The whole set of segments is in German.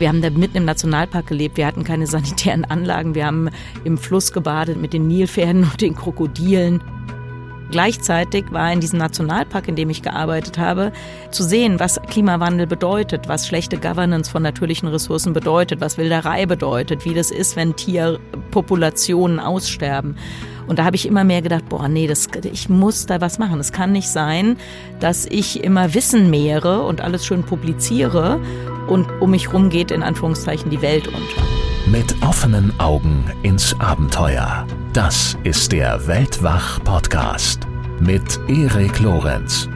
Wir haben da mitten im Nationalpark gelebt. Wir hatten keine sanitären Anlagen. Wir haben im Fluss gebadet mit den Nilpferden und den Krokodilen. Gleichzeitig war in diesem Nationalpark, in dem ich gearbeitet habe, zu sehen, was Klimawandel bedeutet, was schlechte Governance von natürlichen Ressourcen bedeutet, was Wilderei bedeutet, wie das ist, wenn Tierpopulationen aussterben. Und da habe ich immer mehr gedacht, boah, nee, das, ich muss da was machen. Es kann nicht sein, dass ich immer Wissen mehre und alles schön publiziere und um mich rum geht in Anführungszeichen die Welt unter. Mit offenen Augen ins Abenteuer. Das ist der Weltwach-Podcast mit Erik Lorenz.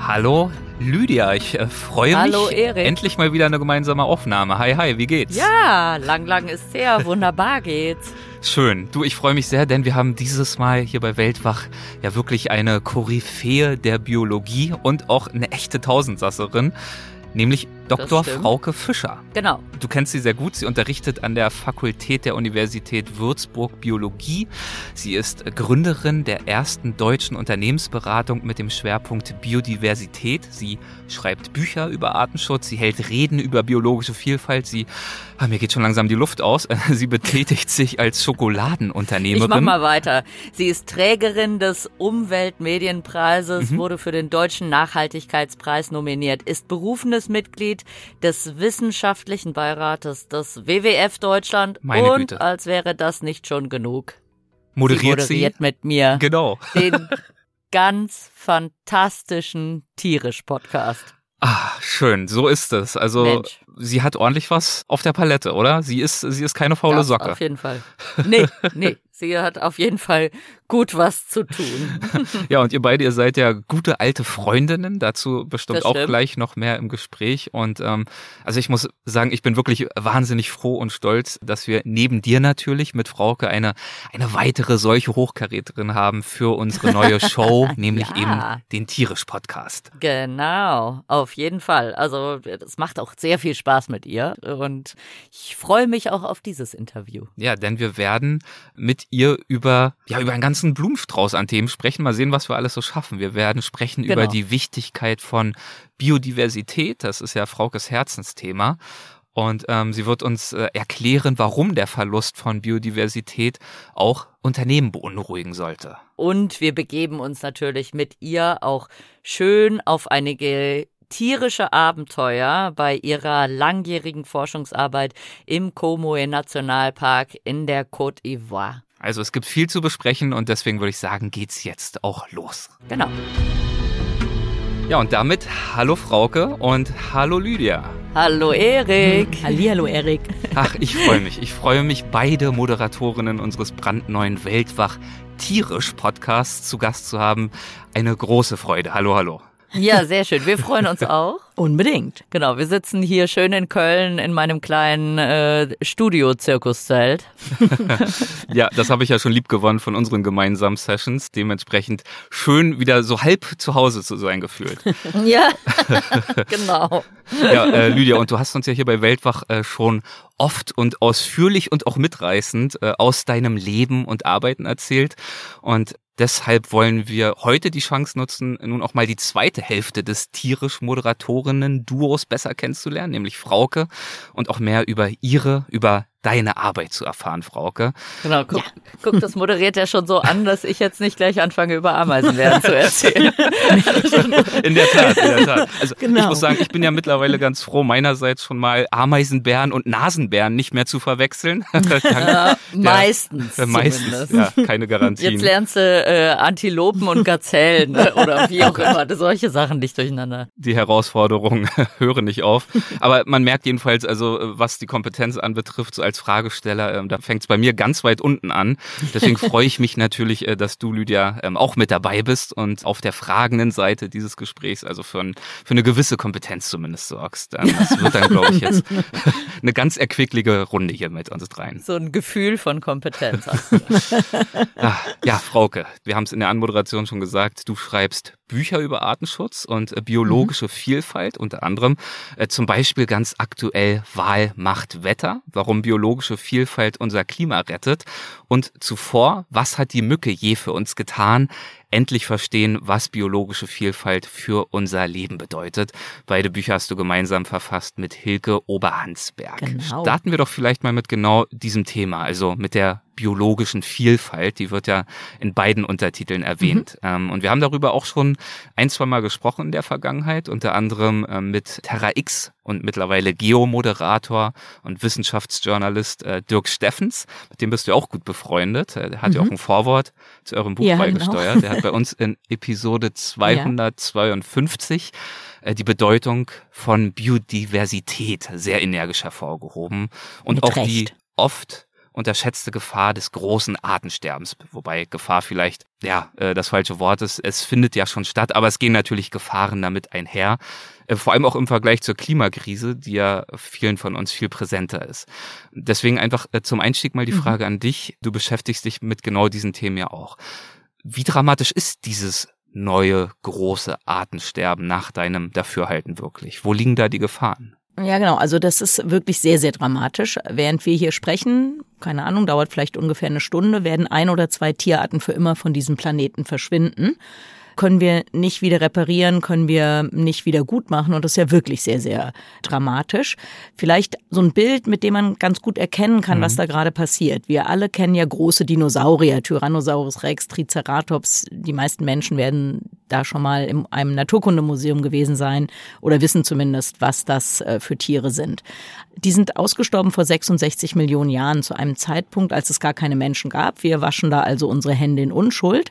Hallo, Lydia, ich äh, freue Hallo, mich. Erik. Endlich mal wieder eine gemeinsame Aufnahme. Hi, hi, wie geht's? Ja, lang, lang ist her. Wunderbar geht's. Schön. Du, ich freue mich sehr, denn wir haben dieses Mal hier bei Weltwach ja wirklich eine Koryphäe der Biologie und auch eine echte Tausendsasserin, nämlich Dr. Frauke Fischer. Genau. Du kennst sie sehr gut. Sie unterrichtet an der Fakultät der Universität Würzburg Biologie. Sie ist Gründerin der ersten deutschen Unternehmensberatung mit dem Schwerpunkt Biodiversität. Sie schreibt Bücher über Artenschutz. Sie hält Reden über biologische Vielfalt. Sie, ah, mir geht schon langsam die Luft aus. Sie betätigt sich als Schokoladenunternehmerin. Ich mach mal weiter. Sie ist Trägerin des Umweltmedienpreises, Mhm. wurde für den Deutschen Nachhaltigkeitspreis nominiert, ist berufenes Mitglied des Wissenschaftlichen Beirates des WWF Deutschland Meine und Güte. als wäre das nicht schon genug. moderiert sie moderiert mit mir Genau. den ganz fantastischen Tierisch-Podcast. Ah, schön. So ist es. Also, Mensch. sie hat ordentlich was auf der Palette, oder? Sie ist, sie ist keine faule Das Socke. Auf jeden Fall. Nee, nee. Sie hat auf jeden Fall gut was zu tun. Ja, und ihr beide, ihr seid ja gute alte Freundinnen, dazu bestimmt auch gleich noch mehr im Gespräch. Und ähm, also ich muss sagen, ich bin wirklich wahnsinnig froh und stolz, dass wir neben dir natürlich mit Frauke eine, eine weitere solche Hochkaräterin haben für unsere neue Show, nämlich Ja. eben den Tierisch-Podcast. Genau, auf jeden Fall. Also es macht auch sehr viel Spaß mit ihr und ich freue mich auch auf dieses Interview. Ja, denn wir werden mit ihr über, ja, über einen ganzen Blumenstrauß an Themen sprechen. Mal sehen, was wir alles so schaffen. Wir werden sprechen Genau. über die Wichtigkeit von Biodiversität. Das ist ja Fraukes Herzensthema. Und ähm, sie wird uns äh, erklären, warum der Verlust von Biodiversität auch Unternehmen beunruhigen sollte. Und wir begeben uns natürlich mit ihr auch schön auf einige tierische Abenteuer bei ihrer langjährigen Forschungsarbeit im Comoe Nationalpark in der Côte d'Ivoire. Also es gibt viel zu besprechen und deswegen würde ich sagen, geht's jetzt auch los. Genau. Ja, und damit hallo Frauke und hallo Lydia. Hallo Erik. Hallihallo, Erik. Ach, ich freue mich. Ich freue mich, beide Moderatorinnen unseres brandneuen Weltwach Tierisch Podcasts zu Gast zu haben. Eine große Freude. Hallo, hallo. Ja, sehr schön. Wir freuen uns auch. Unbedingt. Genau, wir sitzen hier schön in Köln in meinem kleinen äh, Studio-Zirkuszelt. Ja, das habe ich ja schon lieb gewonnen von unseren gemeinsamen Sessions. Dementsprechend schön wieder so halb zu Hause zu sein gefühlt. Ja, genau. Ja, äh, Lydia, und du hast uns ja hier bei Weltwach äh, schon oft und ausführlich und auch mitreißend äh, aus deinem Leben und Arbeiten erzählt. Und deshalb wollen wir heute die Chance nutzen, nun auch mal die zweite Hälfte des tierisch-Moderatorinnen-Duos besser kennenzulernen, nämlich Frauke, und auch mehr über ihre, über deine Arbeit zu erfahren, Frauke. Genau, guck, guck, das moderiert ja schon so an, dass ich jetzt nicht gleich anfange, über Ameisenwerden zu erzählen. In der Tat, in der Tat. Also ich Genau. muss sagen, ich bin ja mittlerweile ganz froh, meinerseits schon mal Ameisenbären und Nasenbären nicht mehr zu verwechseln. Ja, meistens. Äh, Meistens, zumindest. ja, keine Garantien. Jetzt lernst du äh, Antilopen und Gazellen ne? oder wie auch immer. Solche Sachen nicht durcheinander. die Herausforderungen hören nicht auf. Aber man merkt jedenfalls, also äh, was die Kompetenz anbetrifft, so als Fragesteller, ähm, da fängt es bei mir ganz weit unten an. Deswegen freue ich mich natürlich, äh, dass du, Lydia, ähm, auch mit dabei bist und auf der fragenden Seite dieses Gesprächs, also für, ein, für eine gewisse Kompetenz zumindest sorgst. Ähm, das wird dann, glaube ich, jetzt eine ganz erquickliche Runde hier mit uns dreien. So ein Gefühl von Kompetenz. hast du. Ah, ja, Frauke, wir haben es in der Anmoderation schon gesagt, du schreibst Bücher über Artenschutz und äh, biologische Vielfalt, unter anderem äh, zum Beispiel ganz aktuell Wahl macht Wetter, warum biologische Vielfalt unser Klima rettet und zuvor, was hat die Mücke je für uns getan? Endlich verstehen, was biologische Vielfalt für unser Leben bedeutet. Beide Bücher hast du gemeinsam verfasst mit Hilke Oberhansberg. Genau. Starten wir doch vielleicht mal mit genau diesem Thema, also mit der biologischen Vielfalt. Die wird ja in beiden Untertiteln erwähnt. Mhm. Ähm, und wir haben darüber auch schon ein, zwei Mal gesprochen in der Vergangenheit, unter anderem ähm, mit Terra X und mittlerweile Geomoderator und Wissenschaftsjournalist äh, Dirk Steffens. Mit dem bist du auch gut befreundet. Äh, der hat mhm. ja auch ein Vorwort zu eurem Buch ja, genau. beigesteuert. Genau. Der hat bei uns in Episode 252 ja. äh, die Bedeutung von Biodiversität sehr energisch hervorgehoben und mit auch Recht. die oft unterschätzte Gefahr des großen Artensterbens. Wobei Gefahr vielleicht, ja, äh, das falsche Wort ist. Es findet ja schon statt, aber es gehen natürlich Gefahren damit einher. Äh, vor allem auch im Vergleich zur Klimakrise, die ja vielen von uns viel präsenter ist. Deswegen einfach zum Einstieg mal die mhm. Frage an dich. Du beschäftigst dich mit genau diesen Themen ja auch. Wie dramatisch ist dieses neue große Artensterben nach deinem Dafürhalten wirklich? Wo liegen da die Gefahren? Ja, genau. Also das ist wirklich sehr, sehr dramatisch. Während wir hier sprechen, keine Ahnung, dauert vielleicht ungefähr eine Stunde, werden ein oder zwei Tierarten für immer von diesem Planeten verschwinden können wir nicht wieder reparieren, können wir nicht wieder gut machen. Und das ist ja wirklich sehr, sehr dramatisch. Vielleicht so ein Bild, mit dem man ganz gut erkennen kann, mhm. was da gerade passiert. Wir alle kennen ja große Dinosaurier, Tyrannosaurus Rex, Triceratops. Die meisten Menschen werden da schon mal in einem Naturkundemuseum gewesen sein oder wissen zumindest, was das äh, für Tiere sind. Die sind ausgestorben vor 66 Millionen Jahren zu einem Zeitpunkt, als es gar keine Menschen gab. Wir waschen da also unsere Hände in Unschuld.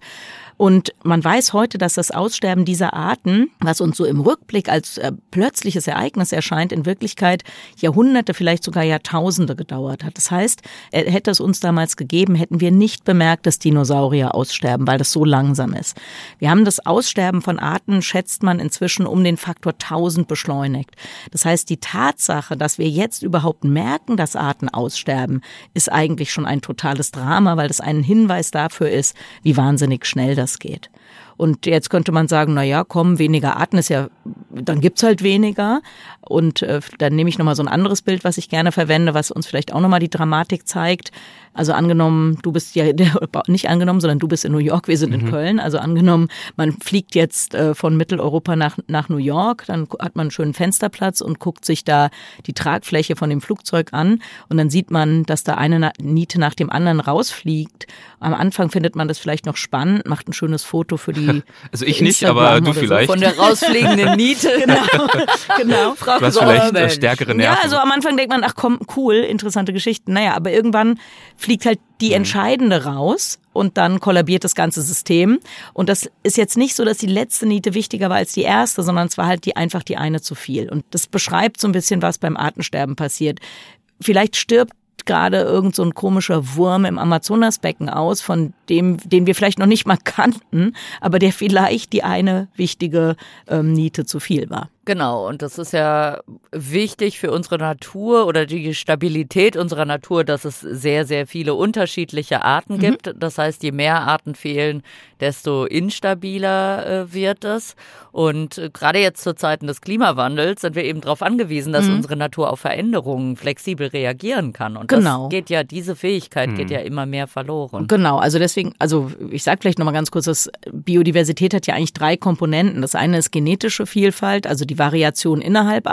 Und man weiß heute, dass das Aussterben dieser Arten, was uns so im Rückblick als äh, plötzliches Ereignis erscheint, in Wirklichkeit Jahrhunderte, vielleicht sogar Jahrtausende gedauert hat. Das heißt, äh, hätte es uns damals gegeben, hätten wir nicht bemerkt, dass Dinosaurier aussterben, weil das so langsam ist. Wir haben das Aussterben von Arten, schätzt man inzwischen um den Faktor 1000 beschleunigt. Das heißt, die Tatsache, dass wir jetzt überhaupt merken, dass Arten aussterben, ist eigentlich schon ein totales Drama, weil das ein Hinweis dafür ist, wie wahnsinnig schnell das das geht. Und jetzt könnte man sagen, na ja, komm, weniger Arten ist ja, dann gibt's halt weniger. Und äh, dann nehme ich nochmal so ein anderes Bild, was ich gerne verwende, was uns vielleicht auch nochmal die Dramatik zeigt. Also angenommen, du bist ja nicht angenommen, sondern du bist in New York, wir sind mhm. in Köln. Also angenommen, man fliegt jetzt äh, von Mitteleuropa nach, nach New York, dann hat man einen schönen Fensterplatz und guckt sich da die Tragfläche von dem Flugzeug an und dann sieht man, dass da eine Niete nach dem anderen rausfliegt. Am Anfang findet man das vielleicht noch spannend, macht ein schönes Foto für die. Also ich nicht, aber du vielleicht. So von der rausfliegenden Niete. genau. genau. Frau du hast vielleicht Mensch. stärkere Nerven. Ja, also am Anfang denkt man, ach komm, cool, interessante Geschichten. Naja, aber irgendwann fliegt halt die mhm. entscheidende raus und dann kollabiert das ganze System. Und das ist jetzt nicht so, dass die letzte Niete wichtiger war als die erste, sondern es war halt die einfach die eine zu viel. Und das beschreibt so ein bisschen, was beim Artensterben passiert. Vielleicht stirbt gerade irgend so ein komischer Wurm im Amazonasbecken aus, von dem, den wir vielleicht noch nicht mal kannten, aber der vielleicht die eine wichtige ähm, Niete zu viel war. Genau, und das ist ja wichtig für unsere Natur oder die Stabilität unserer Natur, dass es sehr, sehr viele unterschiedliche Arten mhm. gibt. Das heißt, je mehr Arten fehlen, desto instabiler äh, wird es. Und äh, gerade jetzt zu Zeiten des Klimawandels sind wir eben darauf angewiesen, dass mhm. unsere Natur auf Veränderungen flexibel reagieren kann. Und genau. das geht ja, diese Fähigkeit mhm. geht ja immer mehr verloren. Genau, also deswegen, also ich sage vielleicht nochmal ganz kurz, dass Biodiversität hat ja eigentlich drei Komponenten. Das eine ist genetische Vielfalt, also die Variation innerhalb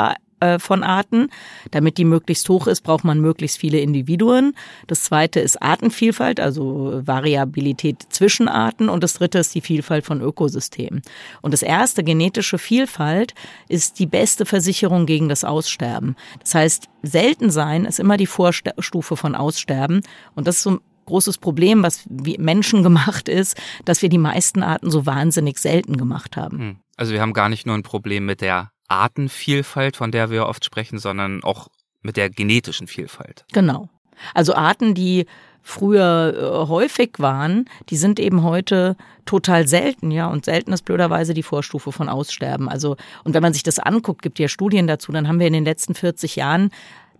äh, von Arten. Damit die möglichst hoch ist, braucht man möglichst viele Individuen. Das zweite ist Artenvielfalt, also Variabilität zwischen Arten. Und das dritte ist die Vielfalt von Ökosystemen. Und das erste, genetische Vielfalt, ist die beste Versicherung gegen das Aussterben. Das heißt, selten sein ist immer die Vorstufe von Aussterben. Und das ist so ein großes Problem, was Menschen gemacht ist, dass wir die meisten Arten so wahnsinnig selten gemacht haben. Hm. Also wir haben gar nicht nur ein Problem mit der Artenvielfalt, von der wir oft sprechen, sondern auch mit der genetischen Vielfalt. Genau. Also Arten, die früher äh, häufig waren, die sind eben heute total selten, ja. Und selten ist blöderweise die Vorstufe von Aussterben. Also, und wenn man sich das anguckt, gibt ja Studien dazu, dann haben wir in den letzten 40 Jahren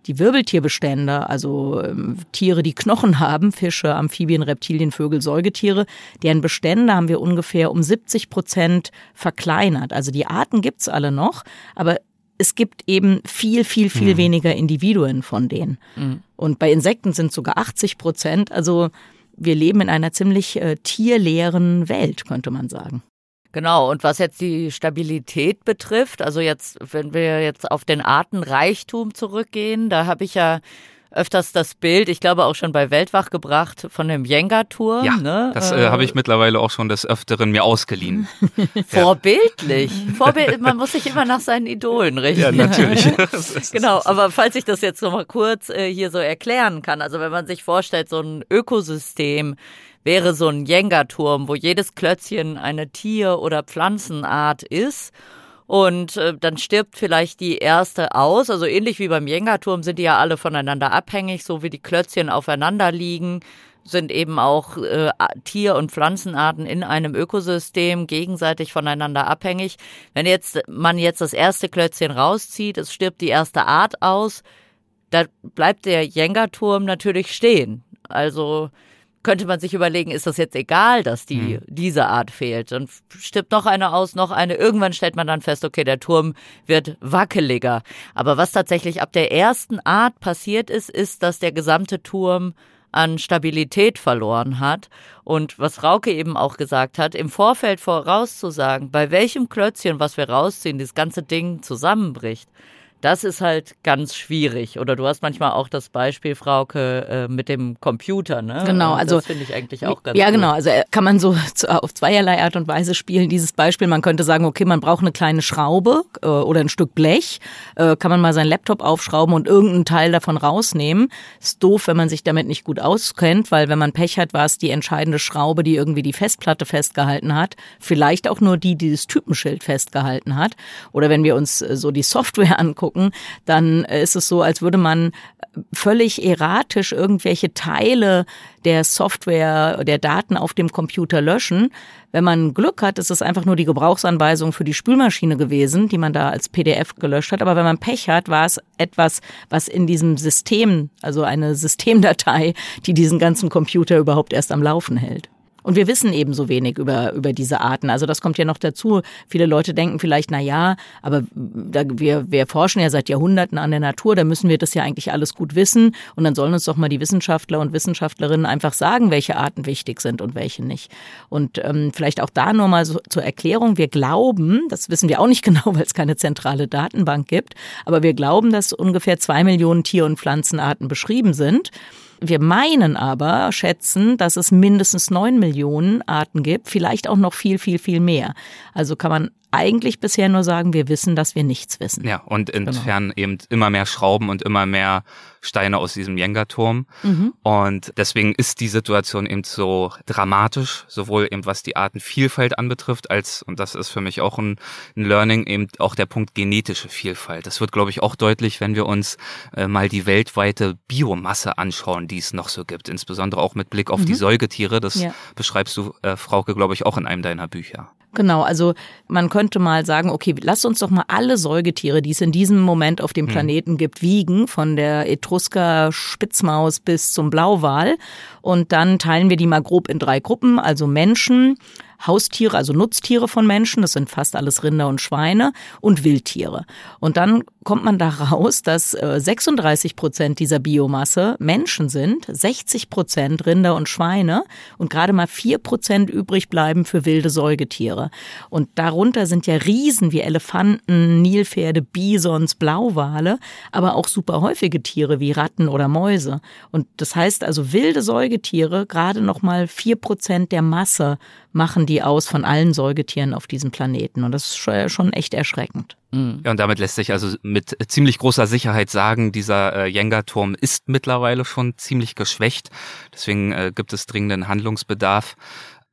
die Wirbeltierbestände, also ähm, Tiere, die Knochen haben, Fische, Amphibien, Reptilien, Vögel, Säugetiere, deren Bestände haben wir ungefähr um 70 Prozent verkleinert. Also die Arten gibt's alle noch, aber es gibt eben viel, viel, viel mhm. weniger Individuen von denen. Mhm. Und bei Insekten sind sogar 80 Prozent. Also wir leben in einer ziemlich äh, tierleeren Welt, könnte man sagen. Genau, und was jetzt die Stabilität betrifft, also jetzt, wenn wir jetzt auf den Artenreichtum zurückgehen, da habe ich ja öfters das Bild, ich glaube auch schon bei Weltwach gebracht, von dem Jenga-Turm. Ja, ne? das äh, habe ich mittlerweile auch schon des Öfteren mir ausgeliehen. Vorbildlich. Vorbild, man muss sich immer nach seinen Idolen richten. Ja, natürlich. genau, aber falls ich das jetzt noch mal kurz äh, hier so erklären kann, also wenn man sich vorstellt, so ein Ökosystem, wäre so ein Jenga-Turm, wo jedes Klötzchen eine Tier- oder Pflanzenart ist. Und äh, dann stirbt vielleicht die erste aus. Also ähnlich wie beim Jenga-Turm sind die ja alle voneinander abhängig, so wie die Klötzchen aufeinander liegen sind eben auch äh, Tier- und Pflanzenarten in einem Ökosystem gegenseitig voneinander abhängig. Wenn jetzt man jetzt das erste Klötzchen rauszieht, es stirbt die erste Art aus, da bleibt der Jenga-Turm natürlich stehen. Also könnte man sich überlegen, ist das jetzt egal, dass die mhm. diese Art fehlt? Dann stirbt noch eine aus, noch eine. Irgendwann stellt man dann fest, okay, der Turm wird wackeliger. Aber was tatsächlich ab der ersten Art passiert ist, ist, dass der gesamte Turm an Stabilität verloren hat. Und was Rauke eben auch gesagt hat, im Vorfeld vorauszusagen, bei welchem Klötzchen, was wir rausziehen, das ganze Ding zusammenbricht, das ist halt ganz schwierig. Oder du hast manchmal auch das Beispiel, Frauke, äh, mit dem Computer, ne? Genau, also. Das finde ich eigentlich auch ganz Ja, gut. genau. Also äh, kann man so auf zweierlei Art und Weise spielen. Dieses Beispiel, man könnte sagen, okay, man braucht eine kleine Schraube äh, oder ein Stück Blech. Äh, kann man mal seinen Laptop aufschrauben und irgendeinen Teil davon rausnehmen. Ist doof, wenn man sich damit nicht gut auskennt, weil wenn man Pech hat, war es die entscheidende Schraube, die irgendwie die Festplatte festgehalten hat. Vielleicht auch nur die, die das Typenschild festgehalten hat. Oder wenn wir uns so die Software angucken, angucken, dann ist es so, als würde man völlig erratisch irgendwelche Teile der Software, der Daten auf dem Computer löschen. Wenn man Glück hat, ist es einfach nur die Gebrauchsanweisung für die Spülmaschine gewesen, die man da als PDF gelöscht hat. Aber wenn man Pech hat, war es etwas, was in diesem System, also eine Systemdatei, die diesen ganzen Computer überhaupt erst am Laufen hält. Und wir wissen eben so wenig über, über diese Arten. Also das kommt ja noch dazu. Viele Leute denken vielleicht, na ja, aber da, wir, wir forschen ja seit Jahrhunderten an der Natur, da müssen wir das ja eigentlich alles gut wissen. Und dann sollen uns doch mal die Wissenschaftler und Wissenschaftlerinnen einfach sagen, welche Arten wichtig sind und welche nicht. Und ähm, vielleicht auch da nur mal so zur Erklärung. Wir glauben, das wissen wir auch nicht genau, weil es keine zentrale Datenbank gibt, aber wir glauben, dass ungefähr zwei Millionen Tier- und Pflanzenarten beschrieben sind. Wir meinen aber, schätzen, dass es mindestens neun Millionen Arten gibt, vielleicht auch noch viel, viel, viel mehr. Also kann man eigentlich bisher nur sagen, wir wissen, dass wir nichts wissen. Ja, und entfernen genau. eben immer mehr Schrauben und immer mehr Steine aus diesem Jenga-Turm. Mhm. Und deswegen ist die Situation eben so dramatisch, sowohl eben was die Artenvielfalt anbetrifft, als, und das ist für mich auch ein, ein Learning, eben auch der Punkt genetische Vielfalt. Das wird, glaube ich, auch deutlich, wenn wir uns äh, mal die weltweite Biomasse anschauen, die es noch so gibt, insbesondere auch mit Blick auf mhm. die Säugetiere. Das ja. beschreibst du, äh, Frauke, glaube ich, auch in einem deiner Bücher. Genau, also man könnte mal sagen, okay, lass uns doch mal alle Säugetiere, die es in diesem Moment auf dem hm. Planeten gibt, wiegen, von der Etrusker Spitzmaus bis zum Blauwal. Und dann teilen wir die mal grob in drei Gruppen, also Menschen, Haustiere, also Nutztiere von Menschen, das sind fast alles Rinder und Schweine und Wildtiere. Und dann kommt man da raus, dass 36 äh, Prozent dieser Biomasse Menschen sind, 60 Prozent Rinder und Schweine und gerade mal vier Prozent übrig bleiben für wilde Säugetiere. Und darunter sind ja Riesen wie Elefanten, Nilpferde, Bisons, Blauwale, aber auch super häufige Tiere wie Ratten oder Mäuse. Und das heißt also wilde Säugetiere, gerade noch mal vier Prozent der Masse machen die aus von allen Säugetieren auf diesem Planeten. Und das ist schon echt erschreckend. Mhm. Ja, und damit lässt sich also mit ziemlich großer Sicherheit sagen, dieser äh, Jenga-Turm ist mittlerweile schon ziemlich geschwächt. Deswegen äh, gibt es dringenden Handlungsbedarf.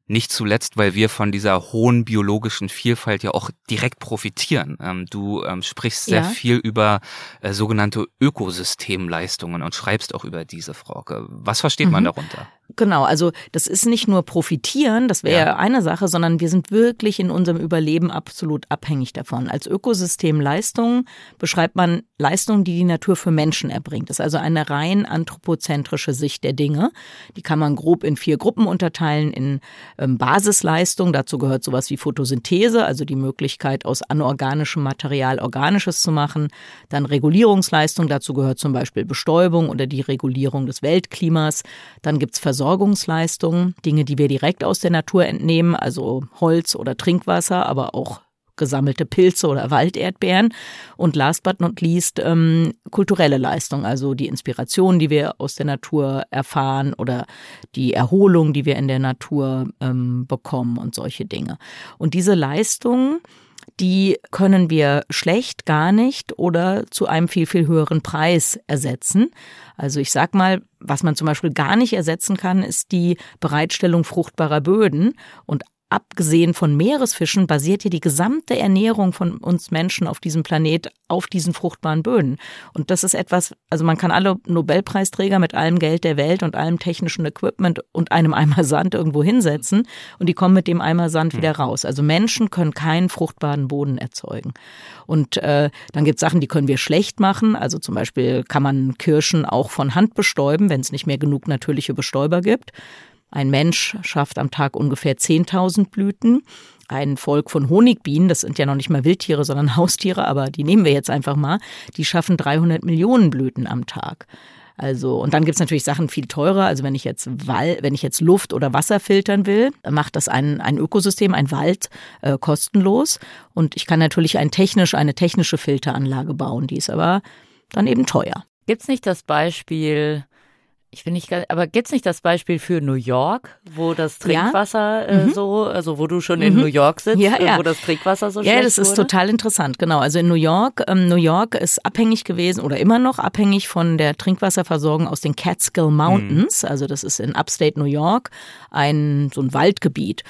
Nicht zuletzt, weil wir von dieser hohen biologischen Vielfalt ja auch direkt profitieren. Ähm, du ähm, sprichst sehr ja. viel über äh, sogenannte Ökosystemleistungen und schreibst auch über diese Frage. Was versteht mhm. man darunter? Genau, also das ist nicht nur profitieren, das wäre ja. eine Sache, sondern wir sind wirklich in unserem Überleben absolut abhängig davon. Als Ökosystem Leistungen beschreibt man Leistungen, die die Natur für Menschen erbringt. Das ist also eine rein anthropozentrische Sicht der Dinge. Die kann man grob in vier Gruppen unterteilen in ähm, Basisleistungen. Dazu gehört sowas wie Photosynthese, also die Möglichkeit aus anorganischem Material organisches zu machen. Dann Regulierungsleistung, dazu gehört zum Beispiel Bestäubung oder die Regulierung des Weltklimas. Dann gibt's Versorgungsleistungen, Dinge, die wir direkt aus der Natur entnehmen, also Holz oder Trinkwasser, aber auch gesammelte Pilze oder Walderdbeeren und last but not least ähm, kulturelle Leistung, also die Inspiration, die wir aus der Natur erfahren oder die Erholung, die wir in der Natur ähm, bekommen und solche Dinge. Und diese Leistungen, die können wir schlecht, gar nicht oder zu einem viel, viel höheren Preis ersetzen. Also ich sag mal, was man zum Beispiel gar nicht ersetzen kann, ist die Bereitstellung fruchtbarer Böden. Und abgesehen von Meeresfischen basiert ja die gesamte Ernährung von uns Menschen auf diesem Planet auf diesen fruchtbaren Böden. Und das ist etwas, also man kann alle Nobelpreisträger mit allem Geld der Welt und allem technischen Equipment und einem Eimer Sand irgendwo hinsetzen und die kommen mit dem Eimer Sand wieder hm. raus. Also Menschen können keinen fruchtbaren Boden erzeugen. Und äh, dann gibt es Sachen, die können wir schlecht machen. Also zum Beispiel kann man Kirschen auch von Hand bestäuben, wenn es nicht mehr genug natürliche Bestäuber gibt. Ein Mensch schafft am Tag ungefähr 10.000 Blüten. Ein Volk von Honigbienen, das sind ja noch nicht mal Wildtiere, sondern Haustiere, aber die nehmen wir jetzt einfach mal, die schaffen 300 Millionen Blüten am Tag. Also, und dann gibt's natürlich Sachen viel teurer. Also wenn ich jetzt Wall, wenn ich jetzt Luft oder Wasser filtern will, macht das ein, ein Ökosystem, ein Wald äh, kostenlos. Und ich kann natürlich ein technisch, eine technische Filteranlage bauen, die ist aber dann eben teuer. Gibt's nicht das Beispiel, ich bin nicht ganz, aber gibt's nicht das Beispiel für New York, wo das Trinkwasser ja. äh, mhm. so, also wo du schon mhm. in New York sitzt, ja, ja. wo das Trinkwasser so Ja, das ist wurde? total interessant, genau. Also in New York, ähm, New York ist abhängig gewesen oder immer noch abhängig von der Trinkwasserversorgung aus den Catskill Mountains. Mhm. Also das ist in Upstate New York ein so ein Waldgebiet.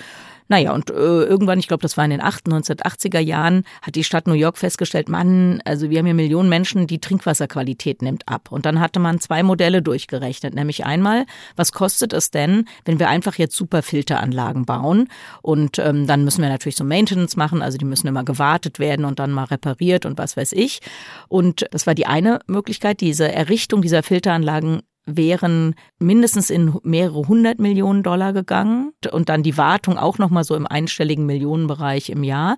Naja, und äh, irgendwann, ich glaube, das war in den 1980er Jahren, hat die Stadt New York festgestellt, Mann, also wir haben hier Millionen Menschen, die Trinkwasserqualität nimmt ab. Und dann hatte man zwei Modelle durchgerechnet, nämlich einmal, was kostet es denn, wenn wir einfach jetzt super Filteranlagen bauen und ähm, dann müssen wir natürlich so Maintenance machen, also die müssen immer gewartet werden und dann mal repariert und was weiß ich. Und das war die eine Möglichkeit, diese Errichtung dieser Filteranlagen wären mindestens in mehrere hundert Millionen Dollar gegangen und dann die Wartung auch nochmal so im einstelligen Millionenbereich im Jahr.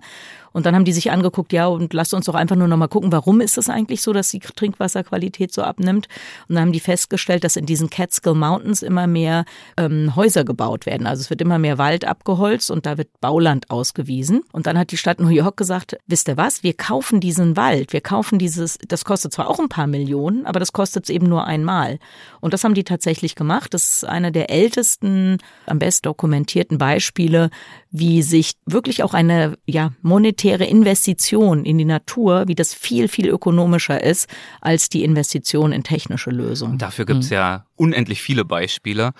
Und dann haben die sich angeguckt, ja, und lasst uns doch einfach nur noch mal gucken, warum ist es eigentlich so, dass die Trinkwasserqualität so abnimmt? Und dann haben die festgestellt, dass in diesen Catskill Mountains immer mehr ähm, Häuser gebaut werden. Also es wird immer mehr Wald abgeholzt und da wird Bauland ausgewiesen. Und dann hat die Stadt New York gesagt, wisst ihr was, wir kaufen diesen Wald, wir kaufen dieses, das kostet zwar auch ein paar Millionen, aber das kostet es eben nur einmal. Und das haben die tatsächlich gemacht. Das ist einer der ältesten, am best dokumentierten Beispiele, wie sich wirklich auch eine ja, monetäre Investition in die Natur, wie das viel, viel ökonomischer ist als die Investition in technische Lösungen. Dafür gibt's mhm. ja unendlich viele Beispiele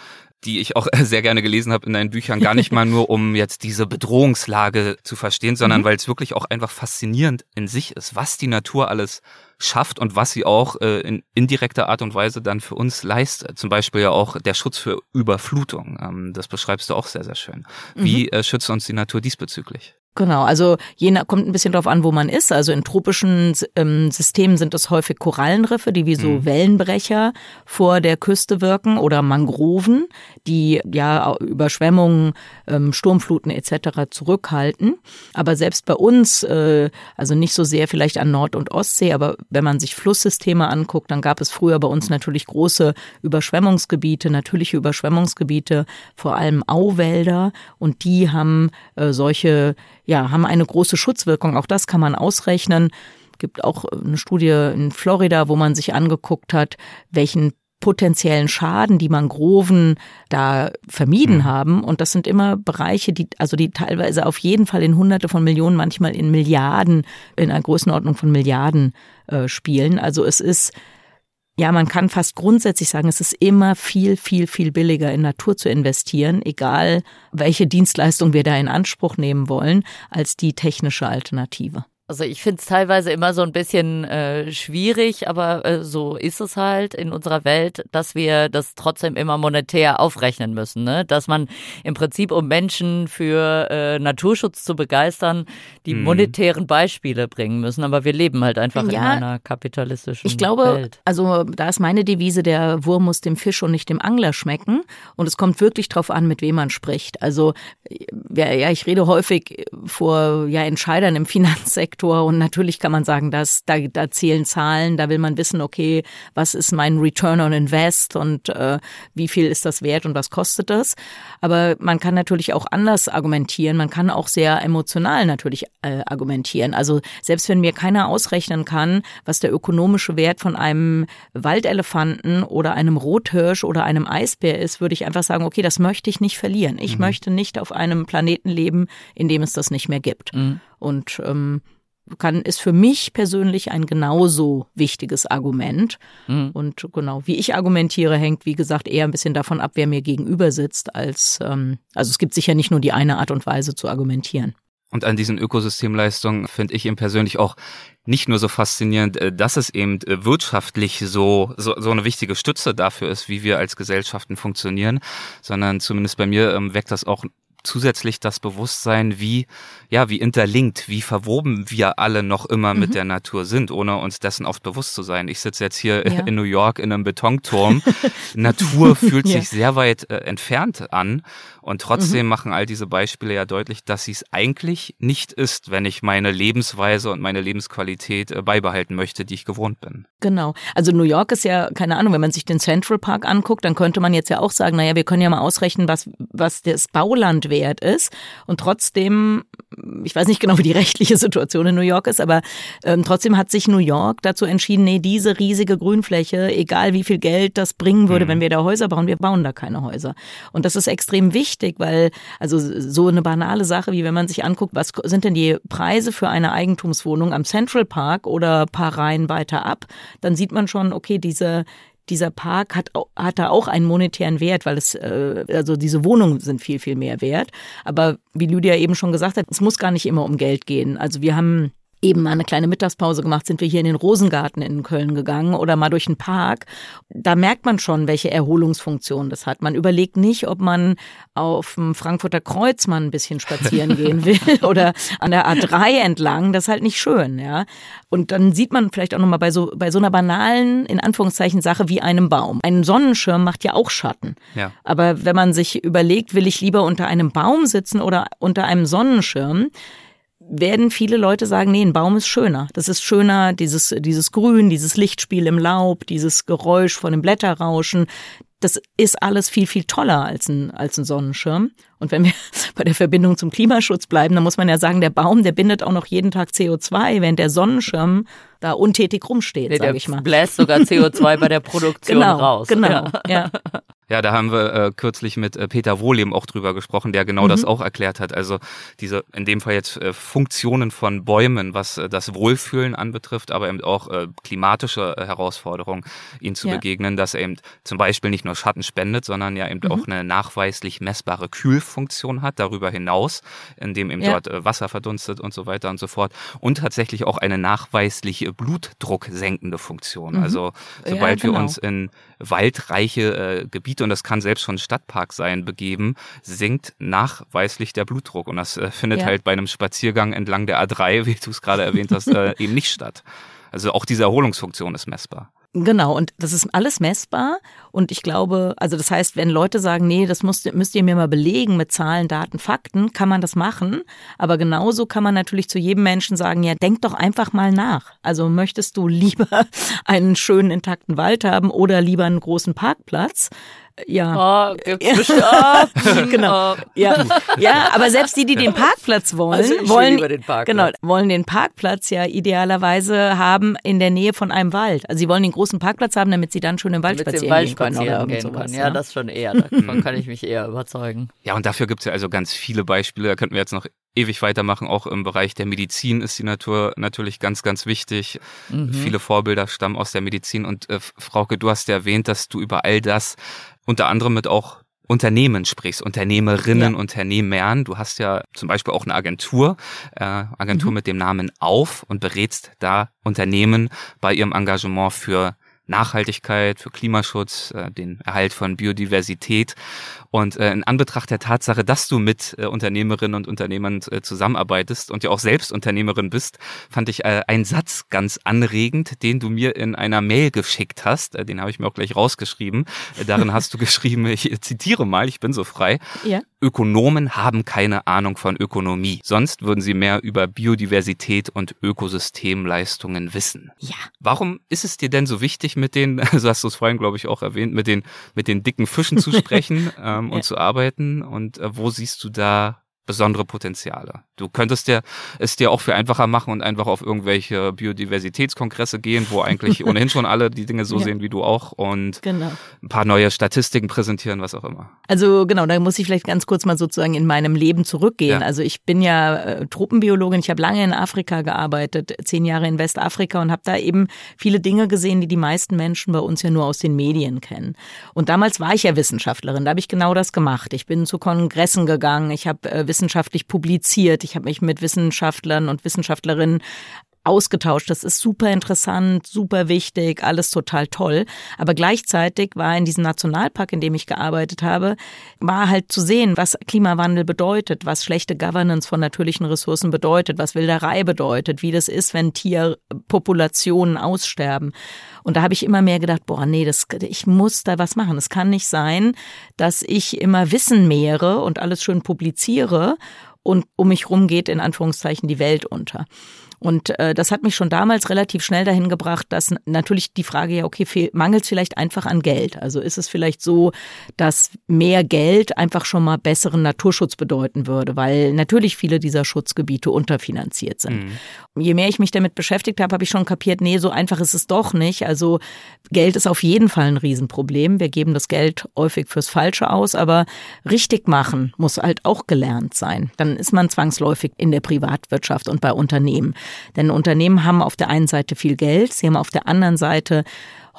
die ich auch sehr gerne gelesen habe in deinen Büchern, gar nicht mal nur, um jetzt diese Bedrohungslage zu verstehen, sondern mhm. weil es wirklich auch einfach faszinierend in sich ist, was die Natur alles schafft und was sie auch äh, in indirekter Art und Weise dann für uns leistet. Zum Beispiel ja auch der Schutz für Überflutung. Ähm, das beschreibst du auch sehr, sehr schön. Wie mhm. äh, schützt uns die Natur diesbezüglich? Genau, also je nach, kommt ein bisschen drauf an, wo man ist. Also in tropischen ähm, Systemen sind es häufig Korallenriffe, die wie so mhm. Wellenbrecher vor der Küste wirken oder Mangroven, die ja Überschwemmungen, ähm, Sturmfluten etc. zurückhalten. Aber selbst bei uns, äh, also nicht so sehr vielleicht an Nord- und Ostsee, aber wenn man sich Flusssysteme anguckt, dann gab es früher bei uns natürlich große Überschwemmungsgebiete, natürliche Überschwemmungsgebiete, vor allem Auwälder und die haben äh, solche ja, haben eine große Schutzwirkung. Auch das kann man ausrechnen. Gibt auch eine Studie in Florida, wo man sich angeguckt hat, welchen potenziellen Schaden die Mangroven da vermieden mhm. haben. Und das sind immer Bereiche, die, also die teilweise auf jeden Fall in Hunderte von Millionen, manchmal in Milliarden, in einer Größenordnung von Milliarden äh, spielen. Also es ist ja, man kann fast grundsätzlich sagen, es ist immer viel, viel, viel billiger in Natur zu investieren, egal welche Dienstleistung wir da in Anspruch nehmen wollen, als die technische Alternative. Also ich finde es teilweise immer so ein bisschen äh, schwierig, aber äh, so ist es halt in unserer Welt, dass wir das trotzdem immer monetär aufrechnen müssen. Ne? Dass man im Prinzip, um Menschen für äh, Naturschutz zu begeistern, die mhm. monetären Beispiele bringen müssen. Aber wir leben halt einfach ja, in einer kapitalistischen ich glaube, Welt. Also da ist meine Devise, der Wurm muss dem Fisch und nicht dem Angler schmecken. Und es kommt wirklich drauf an, mit wem man spricht. Also ja, ja ich rede häufig vor ja, Entscheidern im Finanzsektor Sektor und natürlich kann man sagen, dass da, da zählen Zahlen, da will man wissen, okay, was ist mein Return on Invest und äh, wie viel ist das wert und was kostet das. Aber man kann natürlich auch anders argumentieren, man kann auch sehr emotional natürlich äh, argumentieren. Also selbst wenn mir keiner ausrechnen kann, was der ökonomische Wert von einem Waldelefanten oder einem Rothirsch oder einem Eisbär ist, würde ich einfach sagen, okay, das möchte ich nicht verlieren. Ich mhm. möchte nicht auf einem Planeten leben, in dem es das nicht mehr gibt. Mhm. Und ähm, kann, ist für mich persönlich ein genauso wichtiges Argument. Mhm. Und genau, wie ich argumentiere, hängt, wie gesagt, eher ein bisschen davon ab, wer mir gegenüber sitzt, als, ähm, also es gibt sicher nicht nur die eine Art und Weise zu argumentieren. Und an diesen Ökosystemleistungen finde ich eben persönlich auch nicht nur so faszinierend, äh, dass es eben äh, wirtschaftlich so, so, so eine wichtige Stütze dafür ist, wie wir als Gesellschaften funktionieren, sondern zumindest bei mir ähm, weckt das auch zusätzlich das Bewusstsein, wie, ja, wie interlinkt, wie verwoben wir alle noch immer mhm. mit der Natur sind, ohne uns dessen oft bewusst zu sein. Ich sitze jetzt hier ja. in New York in einem Betonturm. Natur fühlt ja. sich sehr weit äh, entfernt an und trotzdem mhm. machen all diese Beispiele ja deutlich, dass sie es eigentlich nicht ist, wenn ich meine Lebensweise und meine Lebensqualität äh, beibehalten möchte, die ich gewohnt bin. Genau. Also New York ist ja, keine Ahnung, wenn man sich den Central Park anguckt, dann könnte man jetzt ja auch sagen, naja, wir können ja mal ausrechnen, was, was das Bauland wert ist. Und trotzdem, ich weiß nicht genau, wie die rechtliche Situation in New York ist, aber ähm, trotzdem hat sich New York dazu entschieden, nee, diese riesige Grünfläche, egal wie viel Geld das bringen würde, mhm. wenn wir da Häuser bauen, wir bauen da keine Häuser. Und das ist extrem wichtig, weil, also so eine banale Sache, wie wenn man sich anguckt, was sind denn die Preise für eine Eigentumswohnung am Central Park oder paar Reihen weiter ab, dann sieht man schon, okay, diese dieser Park hat, hat da auch einen monetären Wert, weil es, äh, also diese Wohnungen sind viel, viel mehr wert. Aber wie Lydia eben schon gesagt hat, es muss gar nicht immer um Geld gehen. Also wir haben eben mal eine kleine Mittagspause gemacht, sind wir hier in den Rosengarten in Köln gegangen oder mal durch den Park. Da merkt man schon, welche Erholungsfunktion das hat. Man überlegt nicht, ob man auf dem Frankfurter Kreuz mal ein bisschen spazieren gehen will oder an der A3 entlang. Das ist halt nicht schön, ja. Und dann sieht man vielleicht auch nochmal bei so, bei so einer banalen, in Anführungszeichen, Sache wie einem Baum. Ein Sonnenschirm macht ja auch Schatten. Ja. Aber wenn man sich überlegt, will ich lieber unter einem Baum sitzen oder unter einem Sonnenschirm, werden viele Leute sagen, nee, ein Baum ist schöner. Das ist schöner, dieses, dieses Grün, dieses Lichtspiel im Laub, dieses Geräusch von dem Blätterrauschen. Das ist alles viel, viel toller als ein, als ein Sonnenschirm. Und wenn wir bei der Verbindung zum Klimaschutz bleiben, dann muss man ja sagen, der Baum, der bindet auch noch jeden Tag CO2, während der Sonnenschirm da untätig rumsteht, nee, sage ich mal. bläst sogar CO2 bei der Produktion genau, raus. Genau, ja. ja. Ja, da haben wir äh, kürzlich mit äh, Peter Wohlem auch drüber gesprochen, der genau mhm. das auch erklärt hat. Also diese, in dem Fall jetzt äh, Funktionen von Bäumen, was äh, das Wohlfühlen anbetrifft, aber eben auch äh, klimatische äh, Herausforderungen, ihnen zu ja. begegnen, dass er eben zum Beispiel nicht nur Schatten spendet, sondern ja eben mhm. auch eine nachweislich messbare Kühlfunktion hat, darüber hinaus, indem eben ja. dort äh, Wasser verdunstet und so weiter und so fort. Und tatsächlich auch eine nachweisliche Blutdruck senkende Funktion. Mhm. Also sobald ja, genau. wir uns in waldreiche äh, Gebiete, und das kann selbst schon ein Stadtpark sein, begeben, sinkt nachweislich der Blutdruck. Und das äh, findet ja. halt bei einem Spaziergang entlang der A3, wie du es gerade erwähnt hast, äh, eben nicht statt. Also auch diese Erholungsfunktion ist messbar. Genau, und das ist alles messbar. Und ich glaube, also das heißt, wenn Leute sagen, nee, das müsst, müsst ihr mir mal belegen mit Zahlen, Daten, Fakten, kann man das machen. Aber genauso kann man natürlich zu jedem Menschen sagen, ja, denk doch einfach mal nach. Also möchtest du lieber einen schönen, intakten Wald haben oder lieber einen großen Parkplatz? Ja. Oh, gibt's bestimmt. genau. Oh. Ja. ja, aber selbst die, die den Parkplatz wollen, also wollen, den Parkplatz. genau, wollen den Parkplatz ja idealerweise haben in der Nähe von einem Wald. Also sie wollen den großen Parkplatz haben, damit sie dann schon im Wald damit spazieren Wald gehen können oder gehen sowas, Ja, ja, das schon eher. Davon kann ich mich eher überzeugen. Ja, und dafür gibt's ja also ganz viele Beispiele. Da könnten wir jetzt noch ewig weitermachen. Auch im Bereich der Medizin ist die Natur natürlich ganz, ganz wichtig. Mhm. Viele Vorbilder stammen aus der Medizin. Und äh, Frauke, du hast ja erwähnt, dass du über all das unter anderem mit auch Unternehmen sprichst, Unternehmerinnen, ja. Unternehmern. Du hast ja zum Beispiel auch eine Agentur, äh, Agentur mhm. mit dem Namen Auf und berätst da Unternehmen bei ihrem Engagement für Nachhaltigkeit, für Klimaschutz, äh, den Erhalt von Biodiversität. Und äh, in Anbetracht der Tatsache, dass du mit äh, Unternehmerinnen und Unternehmern äh, zusammenarbeitest und ja auch selbst Unternehmerin bist, fand ich äh, einen Satz ganz anregend, den du mir in einer Mail geschickt hast. Äh, den habe ich mir auch gleich rausgeschrieben. Äh, darin hast du geschrieben, ich zitiere mal, ich bin so frei. Ja. Ökonomen haben keine Ahnung von Ökonomie. Sonst würden sie mehr über Biodiversität und Ökosystemleistungen wissen. Ja. Warum ist es dir denn so wichtig, mit den, so hast du es vorhin, glaube ich, auch erwähnt, mit den, mit den dicken Fischen zu sprechen ähm, und zu arbeiten? Und äh, wo siehst du da besondere Potenziale. Du könntest dir es dir auch viel einfacher machen und einfach auf irgendwelche Biodiversitätskongresse gehen, wo eigentlich ohnehin schon alle die Dinge so ja. sehen wie du auch und genau. ein paar neue Statistiken präsentieren, was auch immer. Also genau, da muss ich vielleicht ganz kurz mal sozusagen in meinem Leben zurückgehen. Ja. Also ich bin ja äh, Tropenbiologin, ich habe lange in Afrika gearbeitet, zehn Jahre in Westafrika und habe da eben viele Dinge gesehen, die die meisten Menschen bei uns ja nur aus den Medien kennen. Und damals war ich ja Wissenschaftlerin, da habe ich genau das gemacht. Ich bin zu Kongressen gegangen, ich habe äh, wissenschaftlich publiziert. Ich habe mich mit Wissenschaftlern und Wissenschaftlerinnen ausgetauscht. Das ist super interessant, super wichtig, alles total toll. Aber gleichzeitig war in diesem Nationalpark, in dem ich gearbeitet habe, war halt zu sehen, was Klimawandel bedeutet, was schlechte Governance von natürlichen Ressourcen bedeutet, was Wilderei bedeutet, wie das ist, wenn Tierpopulationen aussterben. Und da habe ich immer mehr gedacht, boah, nee, das, ich muss da was machen. Es kann nicht sein, dass ich immer Wissen mehre und alles schön publiziere und um mich rum geht in Anführungszeichen die Welt unter. Und äh, das hat mich schon damals relativ schnell dahin gebracht, dass natürlich die Frage ja, okay, mangelt es vielleicht einfach an Geld? Also ist es vielleicht so, dass mehr Geld einfach schon mal besseren Naturschutz bedeuten würde, weil natürlich viele dieser Schutzgebiete unterfinanziert sind. Mhm. Je mehr ich mich damit beschäftigt habe, habe ich schon kapiert, nee, so einfach ist es doch nicht. Also Geld ist auf jeden Fall ein Riesenproblem. Wir geben das Geld häufig fürs Falsche aus, aber richtig machen muss halt auch gelernt sein. Dann ist man zwangsläufig in der Privatwirtschaft und bei Unternehmen. Denn Unternehmen haben auf der einen Seite viel Geld, sie haben auf der anderen Seite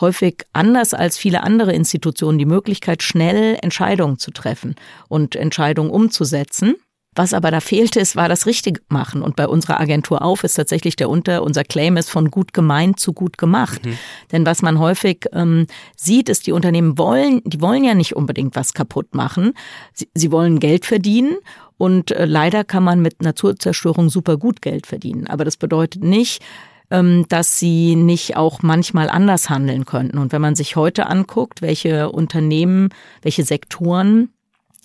häufig anders als viele andere Institutionen die Möglichkeit, schnell Entscheidungen zu treffen und Entscheidungen umzusetzen. Was aber da fehlte, ist, war das richtig machen. Und bei unserer Agentur auf ist tatsächlich der Unter, unser Claim ist von gut gemeint zu gut gemacht. Mhm. Denn was man häufig ähm, sieht, ist, die Unternehmen wollen, die wollen ja nicht unbedingt was kaputt machen. Sie, sie wollen Geld verdienen und äh, leider kann man mit Naturzerstörung super gut Geld verdienen. Aber das bedeutet nicht, ähm, dass sie nicht auch manchmal anders handeln könnten. Und wenn man sich heute anguckt, welche Unternehmen, welche Sektoren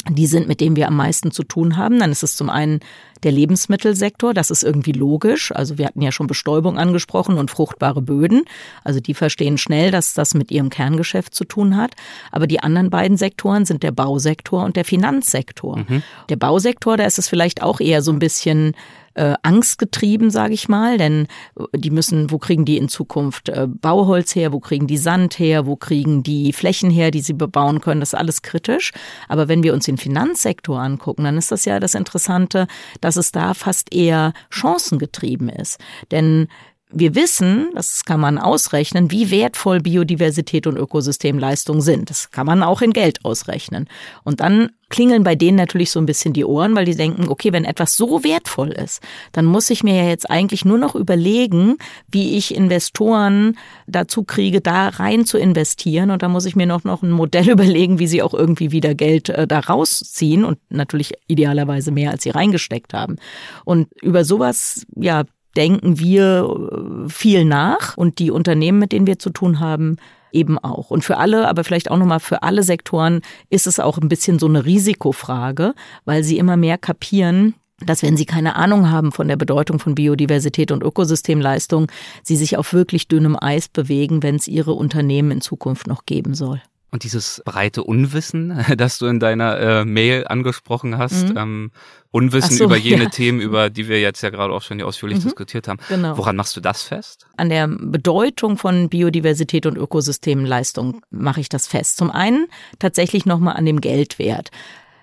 die sind, mit denen wir am meisten zu tun haben, dann ist es zum einen der Lebensmittelsektor, das ist irgendwie logisch. Also wir hatten ja schon Bestäubung angesprochen und fruchtbare Böden. Also die verstehen schnell, dass das mit ihrem Kerngeschäft zu tun hat. Aber die anderen beiden Sektoren sind der Bausektor und der Finanzsektor. Mhm. Der Bausektor, da ist es vielleicht auch eher so ein bisschen äh, angstgetrieben, sage ich mal, denn äh, die müssen, wo kriegen die in Zukunft äh, Bauholz her, wo kriegen die Sand her, wo kriegen die Flächen her, die sie bebauen können, das ist alles kritisch. Aber wenn wir uns den Finanzsektor angucken, dann ist das ja das Interessante, dass es da fast eher chancengetrieben ist. Denn wir wissen, das kann man ausrechnen, wie wertvoll Biodiversität und Ökosystemleistung sind. Das kann man auch in Geld ausrechnen. Und dann klingeln bei denen natürlich so ein bisschen die Ohren, weil die denken, okay, wenn etwas so wertvoll ist, dann muss ich mir ja jetzt eigentlich nur noch überlegen, wie ich Investoren dazu kriege, da rein zu investieren. Und da muss ich mir noch, noch ein Modell überlegen, wie sie auch irgendwie wieder Geld äh, da rausziehen und natürlich idealerweise mehr, als sie reingesteckt haben. Und über sowas, ja, denken wir äh, viel nach und die Unternehmen, mit denen wir zu tun haben, eben auch. Und für alle, aber vielleicht auch nochmal für alle Sektoren ist es auch ein bisschen so eine Risikofrage, weil sie immer mehr kapieren, dass wenn sie keine Ahnung haben von der Bedeutung von Biodiversität und Ökosystemleistung, sie sich auf wirklich dünnem Eis bewegen, wenn es ihre Unternehmen in Zukunft noch geben soll. Und dieses breite Unwissen, das du in deiner äh, Mail angesprochen hast, mhm. ähm, Unwissen so, über jene ja. Themen, über die wir jetzt ja gerade auch schon ausführlich mhm. diskutiert haben. Genau. Woran machst du das fest? An der Bedeutung von Biodiversität und Ökosystemleistung mache ich das fest. Zum einen tatsächlich nochmal an dem Geldwert.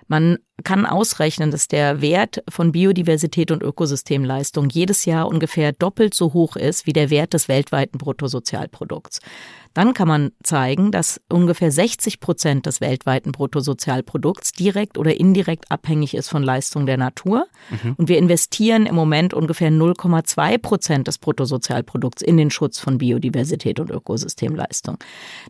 Man kann ausrechnen, dass der Wert von Biodiversität und Ökosystemleistung jedes Jahr ungefähr doppelt so hoch ist wie der Wert des weltweiten Bruttosozialprodukts dann kann man zeigen, dass ungefähr 60 Prozent des weltweiten Bruttosozialprodukts direkt oder indirekt abhängig ist von Leistung der Natur. Mhm. Und wir investieren im Moment ungefähr 0,2 Prozent des Bruttosozialprodukts in den Schutz von Biodiversität und Ökosystemleistung.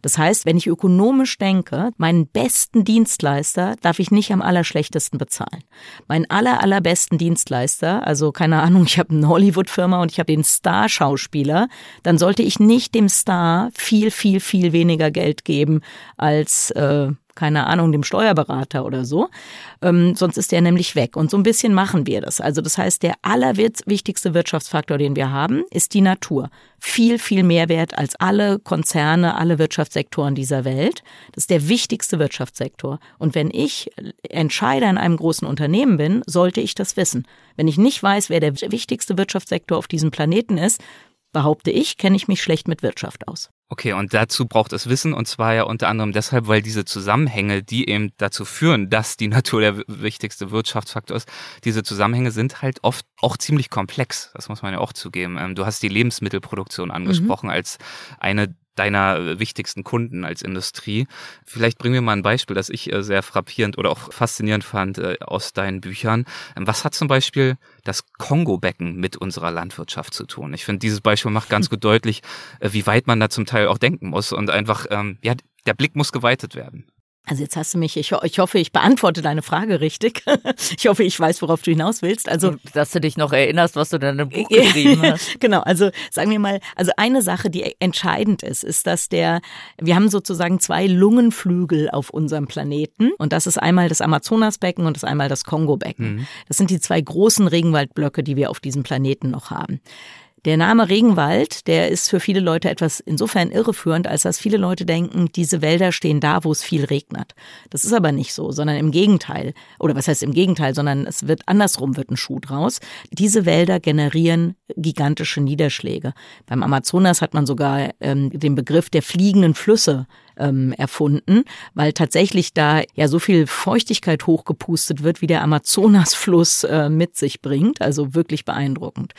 Das heißt, wenn ich ökonomisch denke, meinen besten Dienstleister darf ich nicht am allerschlechtesten bezahlen. Meinen aller, allerbesten Dienstleister, also keine Ahnung, ich habe eine Hollywood-Firma und ich habe den Star-Schauspieler, dann sollte ich nicht dem Star viel viel, viel, weniger Geld geben als, äh, keine Ahnung, dem Steuerberater oder so. Ähm, sonst ist der nämlich weg. Und so ein bisschen machen wir das. Also das heißt, der allerwichtigste Wirtschaftsfaktor, den wir haben, ist die Natur. Viel, viel mehr wert als alle Konzerne, alle Wirtschaftssektoren dieser Welt. Das ist der wichtigste Wirtschaftssektor. Und wenn ich Entscheider in einem großen Unternehmen bin, sollte ich das wissen. Wenn ich nicht weiß, wer der wichtigste Wirtschaftssektor auf diesem Planeten ist, behaupte ich, kenne ich mich schlecht mit Wirtschaft aus. Okay, und dazu braucht es Wissen, und zwar ja unter anderem deshalb, weil diese Zusammenhänge, die eben dazu führen, dass die Natur der wichtigste Wirtschaftsfaktor ist, diese Zusammenhänge sind halt oft auch ziemlich komplex. Das muss man ja auch zugeben. Ähm, du hast die Lebensmittelproduktion angesprochen mhm. als eine deiner wichtigsten Kunden als Industrie. Vielleicht bringen wir mal ein Beispiel, das ich äh, sehr frappierend oder auch faszinierend fand äh, aus deinen Büchern. Ähm, was hat zum Beispiel das Kongo-Becken mit unserer Landwirtschaft zu tun? Ich finde, dieses Beispiel macht ganz gut deutlich, äh, wie weit man da zum Teil auch denken muss und einfach, ähm, ja, der Blick muss geweitet werden. Also jetzt hast du mich, ich, ich, hoffe, ich beantworte deine Frage richtig. Ich hoffe, ich weiß, worauf du hinaus willst. Also, dass du dich noch erinnerst, was du in deinem Buch geschrieben hast. genau, also sagen wir mal, also eine Sache, die entscheidend ist, ist, dass der, wir haben sozusagen zwei Lungenflügel auf unserem Planeten und das ist einmal das Amazonasbecken und das einmal das Kongo-Becken. Mhm. Das sind die zwei großen Regenwaldblöcke, die wir auf diesem Planeten noch haben. Der Name Regenwald, der ist für viele Leute etwas insofern irreführend, als dass viele Leute denken, diese Wälder stehen da, wo es viel regnet. Das ist aber nicht so, sondern im Gegenteil. Oder was heißt im Gegenteil, sondern es wird andersrum wird ein Schuh draus. Diese Wälder generieren gigantische Niederschläge. Beim Amazonas hat man sogar ähm, den Begriff der fliegenden Flüsse ähm, erfunden, weil tatsächlich da ja so viel Feuchtigkeit hochgepustet wird, wie der Amazonasfluss äh, mit sich bringt. Also wirklich beeindruckend.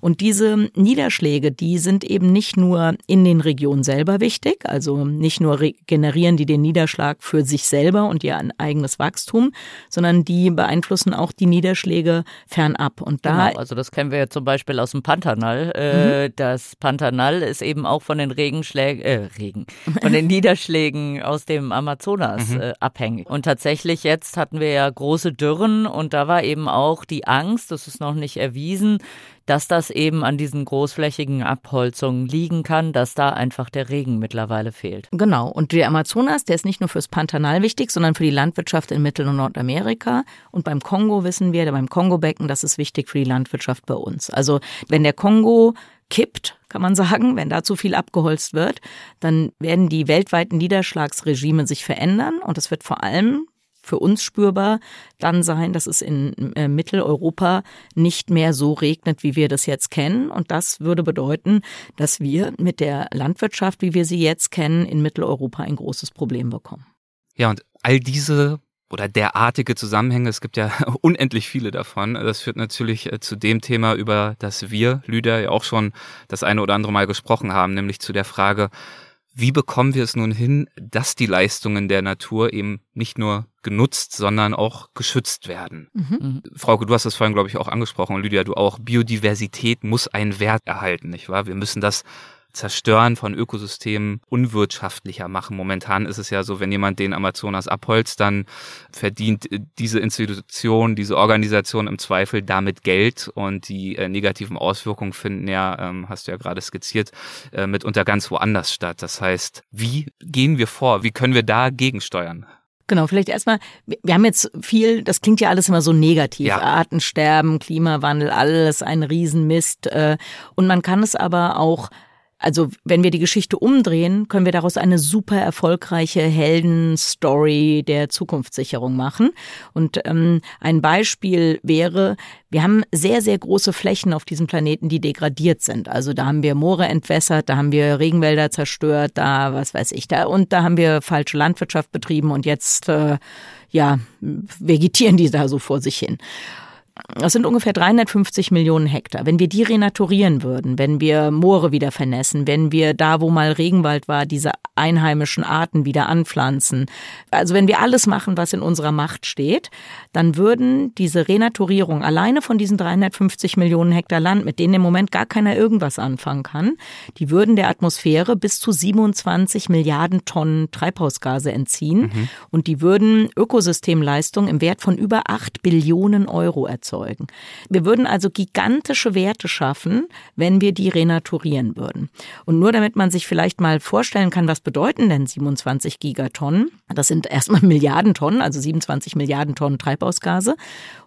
Und diese Niederschläge, die sind eben nicht nur in den Regionen selber wichtig, also nicht nur generieren die den Niederschlag für sich selber und ihr eigenes Wachstum, sondern die beeinflussen auch die Niederschläge fernab. Und da genau, also das kennen wir ja zum Beispiel aus dem Pantanal. Äh, mhm. Das Pantanal ist eben auch von den Regenschlägen, äh, Regen, von den Niederschlägen Niederschlägen aus dem Amazonas mhm. äh, abhängig. Und tatsächlich jetzt hatten wir ja große Dürren und da war eben auch die Angst, das ist noch nicht erwiesen, dass das eben an diesen großflächigen Abholzungen liegen kann, dass da einfach der Regen mittlerweile fehlt. Genau. Und der Amazonas, der ist nicht nur fürs Pantanal wichtig, sondern für die Landwirtschaft in Mittel- und Nordamerika. Und beim Kongo wissen wir, beim Kongo-Becken, das ist wichtig für die Landwirtschaft bei uns. Also wenn der Kongo kippt, kann man sagen, wenn da zu viel abgeholzt wird, dann werden die weltweiten Niederschlagsregime sich verändern und es wird vor allem für uns spürbar dann sein, dass es in äh, Mitteleuropa nicht mehr so regnet, wie wir das jetzt kennen. Und das würde bedeuten, dass wir mit der Landwirtschaft, wie wir sie jetzt kennen, in Mitteleuropa ein großes Problem bekommen. Ja, und all diese oder derartige Zusammenhänge, es gibt ja unendlich viele davon. Das führt natürlich äh, zu dem Thema, über das wir, Lüder, ja auch schon das eine oder andere Mal gesprochen haben, nämlich zu der Frage, wie bekommen wir es nun hin, dass die Leistungen der Natur eben nicht nur genutzt, sondern auch geschützt werden? Mhm. mhm. Frauke, du hast das vorhin, glaube ich, auch angesprochen und Lydia, du auch. Biodiversität muss einen Wert erhalten, nicht wahr? Wir müssen das Zerstören von Ökosystemen unwirtschaftlicher machen. Momentan ist es ja so, wenn jemand den Amazonas abholzt, dann verdient diese Institution, diese Organisation im Zweifel damit Geld und die äh, negativen Auswirkungen finden ja, ähm, hast du ja gerade skizziert, äh, mitunter ganz woanders statt. Das heißt, wie gehen wir vor? Wie können wir da gegensteuern? Genau, vielleicht erstmal, wir haben jetzt viel, das klingt ja alles immer so negativ. Ja. Artensterben, Klimawandel, alles ein Riesenmist. Äh, und man kann es aber auch also wenn wir die Geschichte umdrehen, können wir daraus eine super erfolgreiche Heldenstory der Zukunftssicherung machen. Und ähm, ein Beispiel wäre, wir haben sehr, sehr große Flächen auf diesem Planeten, die degradiert sind. Also da haben wir Moore entwässert, da haben wir Regenwälder zerstört, da was weiß ich da und da haben wir falsche Landwirtschaft betrieben und jetzt äh, ja vegetieren die da so vor sich hin. Das sind ungefähr 350 Millionen Hektar. Wenn wir die renaturieren würden, wenn wir Moore wieder vernässen, wenn wir da, wo mal Regenwald war, diese einheimischen Arten wieder anpflanzen, also wenn wir alles machen, was in unserer Macht steht, dann würden diese Renaturierung alleine von diesen 350 Millionen Hektar Land, mit denen im Moment gar keiner irgendwas anfangen kann, die würden der Atmosphäre bis zu 27 Milliarden Tonnen Treibhausgase entziehen mhm. und die würden Ökosystemleistung im Wert von über 8 Billionen Euro erzeugen erzeugen. Wir würden also gigantische Werte schaffen, wenn wir die renaturieren würden. Und nur damit man sich vielleicht mal vorstellen kann, was bedeuten denn 27 Gigatonnen? Das sind erstmal Milliarden Tonnen, also 27 Milliarden Tonnen Treibhausgase.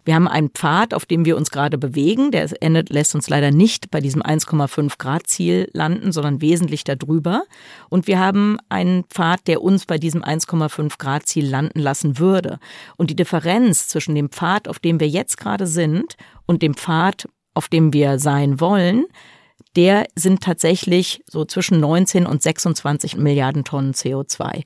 Wir haben einen Pfad, auf dem wir uns gerade bewegen. Der endet, lässt uns leider nicht bei diesem 1,5 Grad Ziel landen, sondern wesentlich darüber. Und wir haben einen Pfad, der uns bei diesem 1,5 Grad Ziel landen lassen würde. Und die Differenz zwischen dem Pfad, auf dem wir jetzt gerade sind, und dem Pfad, auf dem wir sein wollen, der sind tatsächlich so zwischen 19 und 26 Milliarden Tonnen CO2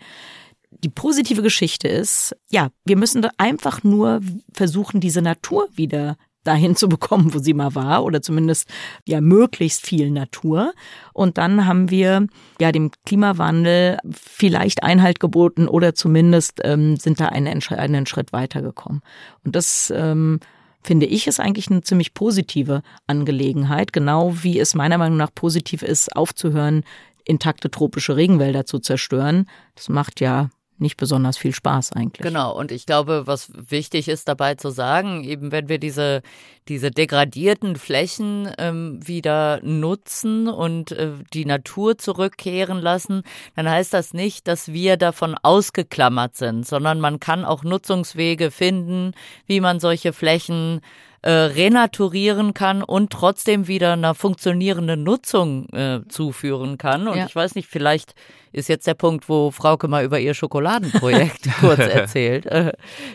die positive Geschichte ist, ja, wir müssen einfach nur versuchen, diese Natur wieder dahin zu bekommen, wo sie mal war, oder zumindest ja möglichst viel Natur. Und dann haben wir ja dem Klimawandel vielleicht Einhalt geboten oder zumindest ähm, sind da einen, einen Schritt weitergekommen. Und das ähm, finde ich ist eigentlich eine ziemlich positive Angelegenheit, genau wie es meiner Meinung nach positiv ist, aufzuhören, intakte tropische Regenwälder zu zerstören. Das macht ja nicht besonders viel Spaß eigentlich. Genau, und ich glaube, was wichtig ist dabei zu sagen, eben wenn wir diese, diese degradierten Flächen ähm, wieder nutzen und äh, die Natur zurückkehren lassen, dann heißt das nicht, dass wir davon ausgeklammert sind, sondern man kann auch Nutzungswege finden, wie man solche Flächen äh, renaturieren kann und trotzdem wieder einer funktionierenden Nutzung äh, zuführen kann. Und ja. ich weiß nicht, vielleicht ist jetzt der Punkt, wo Frauke mal über ihr Schokoladenprojekt kurz erzählt. Äh,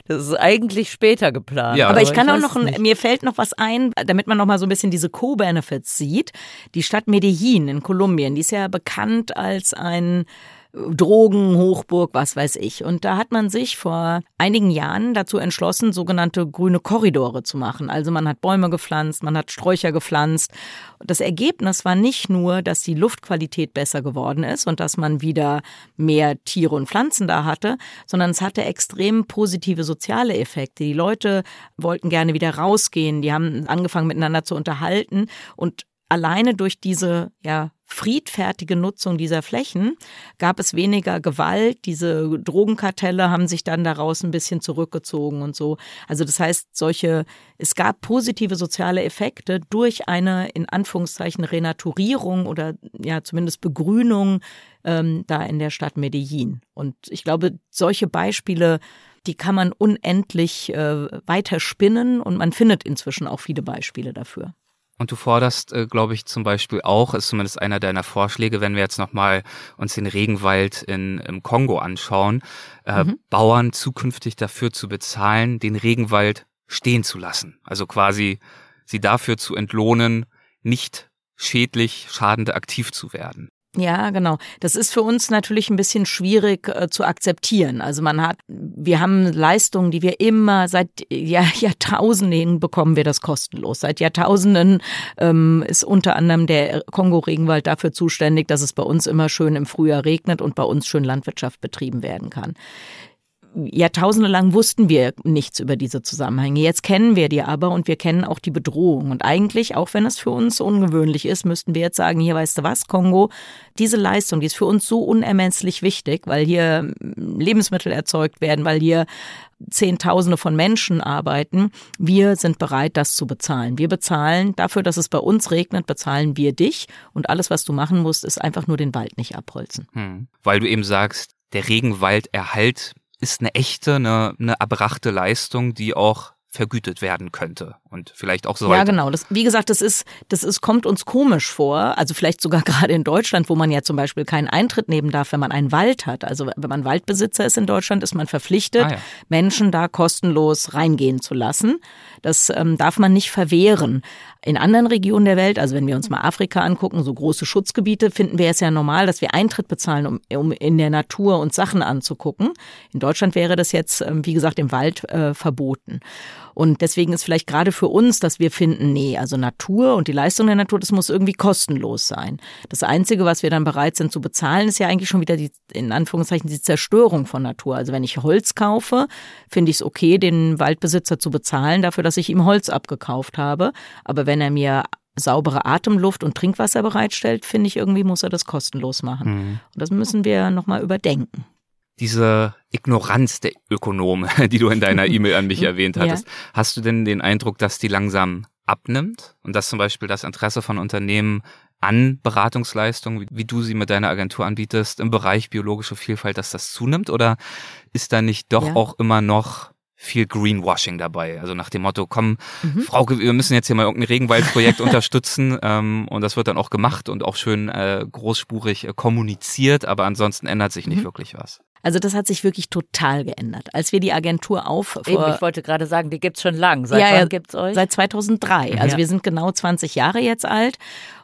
das ist eigentlich später geplant. Ja. Aber ich kann ich auch noch, ein, mir fällt noch was ein, damit man noch mal so ein bisschen diese Co-Benefits sieht. Die Stadt Medellin in Kolumbien, die ist ja bekannt als ein Drogenhochburg, was weiß ich. Und da hat man sich vor einigen Jahren dazu entschlossen, sogenannte grüne Korridore zu machen. Also man hat Bäume gepflanzt, man hat Sträucher gepflanzt. Das Ergebnis war nicht nur, dass die Luftqualität besser geworden ist und dass man wieder mehr Tiere und Pflanzen da hatte, sondern es hatte extrem positive soziale Effekte. Die Leute wollten gerne wieder rausgehen, die haben angefangen miteinander zu unterhalten und alleine durch diese ja friedfertige Nutzung dieser Flächen gab es weniger Gewalt. Diese Drogenkartelle haben sich dann daraus ein bisschen zurückgezogen und so. Also das heißt, solche, es gab positive soziale Effekte durch eine in Anführungszeichen Renaturierung oder ja zumindest Begrünung ähm, da in der Stadt Medellin. Und ich glaube, solche Beispiele die kann man unendlich äh, weiter spinnen und man findet inzwischen auch viele Beispiele dafür. Und du forderst, äh, glaube ich, zum Beispiel auch, ist zumindest einer deiner Vorschläge, wenn wir jetzt nochmal uns den Regenwald in, im Kongo anschauen, äh, mhm. Bauern zukünftig dafür zu bezahlen, den Regenwald stehen zu lassen. Also quasi sie dafür zu entlohnen, nicht schädlich, schadende aktiv zu werden. Ja, genau. Das ist für uns natürlich ein bisschen schwierig äh, zu akzeptieren. Also man hat, wir haben Leistungen, die wir immer seit ja, Jahrtausenden bekommen wir das kostenlos. Seit Jahrtausenden ähm, ist unter anderem der Kongo-Regenwald dafür zuständig, dass es bei uns immer schön im Frühjahr regnet und bei uns schön Landwirtschaft betrieben werden kann. Jahrtausende lang wussten wir nichts über diese Zusammenhänge. Jetzt kennen wir die aber und wir kennen auch die Bedrohung. Und eigentlich, auch wenn es für uns ungewöhnlich ist, müssten wir jetzt sagen, hier weißt du was, Kongo, diese Leistung, die ist für uns so unermesslich wichtig, weil hier Lebensmittel erzeugt werden, weil hier Zehntausende von Menschen arbeiten. Wir sind bereit, das zu bezahlen. Wir bezahlen dafür, dass es bei uns regnet, bezahlen wir dich. Und alles, was du machen musst, ist einfach nur den Wald nicht abholzen. Hm. Weil du eben sagst, der Regenwalderhalt ist eine echte, eine, eine erbrachte Leistung, die auch vergütet werden könnte und vielleicht auch sollte. Ja, genau. Das, wie gesagt, das ist, das ist, kommt uns komisch vor. Also vielleicht sogar gerade in Deutschland, wo man ja zum Beispiel keinen Eintritt nehmen darf, wenn man einen Wald hat. Also wenn man Waldbesitzer ist in Deutschland, ist man verpflichtet, ah, ja. Menschen da kostenlos reingehen zu lassen. Das ähm, darf man nicht verwehren. In anderen Regionen der Welt, also wenn wir uns mal Afrika angucken, so große Schutzgebiete, finden wir es ja normal, dass wir Eintritt bezahlen, um, um in der Natur uns Sachen anzugucken. In Deutschland wäre das jetzt, ähm, wie gesagt, im Wald äh, verboten. Und deswegen ist vielleicht gerade für uns, dass wir finden, nee, also Natur und die Leistung der Natur, das muss irgendwie kostenlos sein. Das Einzige, was wir dann bereit sind zu bezahlen, ist ja eigentlich schon wieder die, in Anführungszeichen, die Zerstörung von Natur. Also wenn ich Holz kaufe, finde ich es okay, den Waldbesitzer zu bezahlen dafür, dass ich ihm Holz abgekauft habe. Aber wenn er mir saubere Atemluft und Trinkwasser bereitstellt, finde ich irgendwie muss er das kostenlos machen. Mhm. Und das müssen wir nochmal überdenken. Diese Ignoranz der Ökonomen, die du in deiner E-Mail an mich erwähnt hattest, ja. hast du denn den Eindruck, dass die langsam abnimmt und dass zum Beispiel das Interesse von Unternehmen an Beratungsleistungen, wie, du sie mit deiner Agentur anbietest, im Bereich biologische Vielfalt, dass das zunimmt? Oder ist da nicht doch ja. auch immer noch viel Greenwashing dabei. Also nach dem Motto, komm, mhm. Frauke, wir müssen jetzt hier mal irgendein Regenwaldprojekt unterstützen ähm, und das wird dann auch gemacht und auch schön äh, großspurig äh, kommuniziert, aber ansonsten ändert sich nicht mhm. wirklich was. Also das hat sich wirklich total geändert. Als wir die Agentur auf... Eben, ich wollte gerade sagen, die gibt's schon lang. Seit ja, wann gibt's euch? Seit 2003. Also ja. wir sind genau 20 Jahre jetzt alt.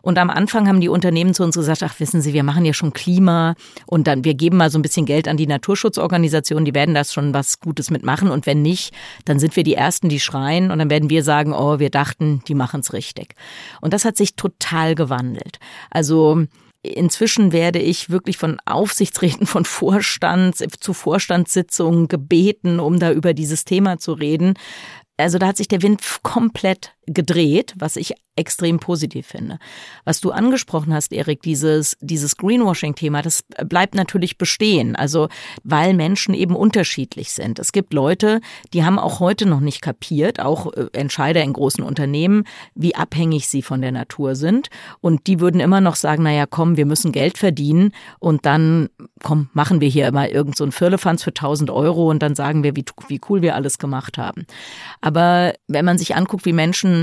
Und am Anfang haben die Unternehmen zu uns gesagt, ach wissen Sie, wir machen ja schon Klima und dann wir geben mal so ein bisschen Geld an die Naturschutzorganisationen, die werden das schon was Gutes mitmachen. Und wenn nicht, dann sind wir die Ersten, die schreien und dann werden wir sagen, oh, wir dachten, die machen's richtig. Und das hat sich total gewandelt. Also Inzwischen werde ich wirklich von Aufsichtsräten, von Vorstands zu Vorstandssitzungen gebeten, um da über dieses Thema zu reden. Also da hat sich der Wind komplett gedreht, was ich extrem positiv finde. Was du angesprochen hast, Erik, dieses, dieses Greenwashing-Thema, das bleibt natürlich bestehen. Also, weil Menschen eben unterschiedlich sind. Es gibt Leute, die haben auch heute noch nicht kapiert, auch äh, Entscheider in großen Unternehmen, wie abhängig sie von der Natur sind. Und die würden immer noch sagen, naja, komm, wir müssen Geld verdienen und dann, komm, machen wir hier immer irgend so ein Firlefanz für 1000 Euro und dann sagen wir, wie, wie cool wir alles gemacht haben. Aber wenn man sich anguckt, wie Menschen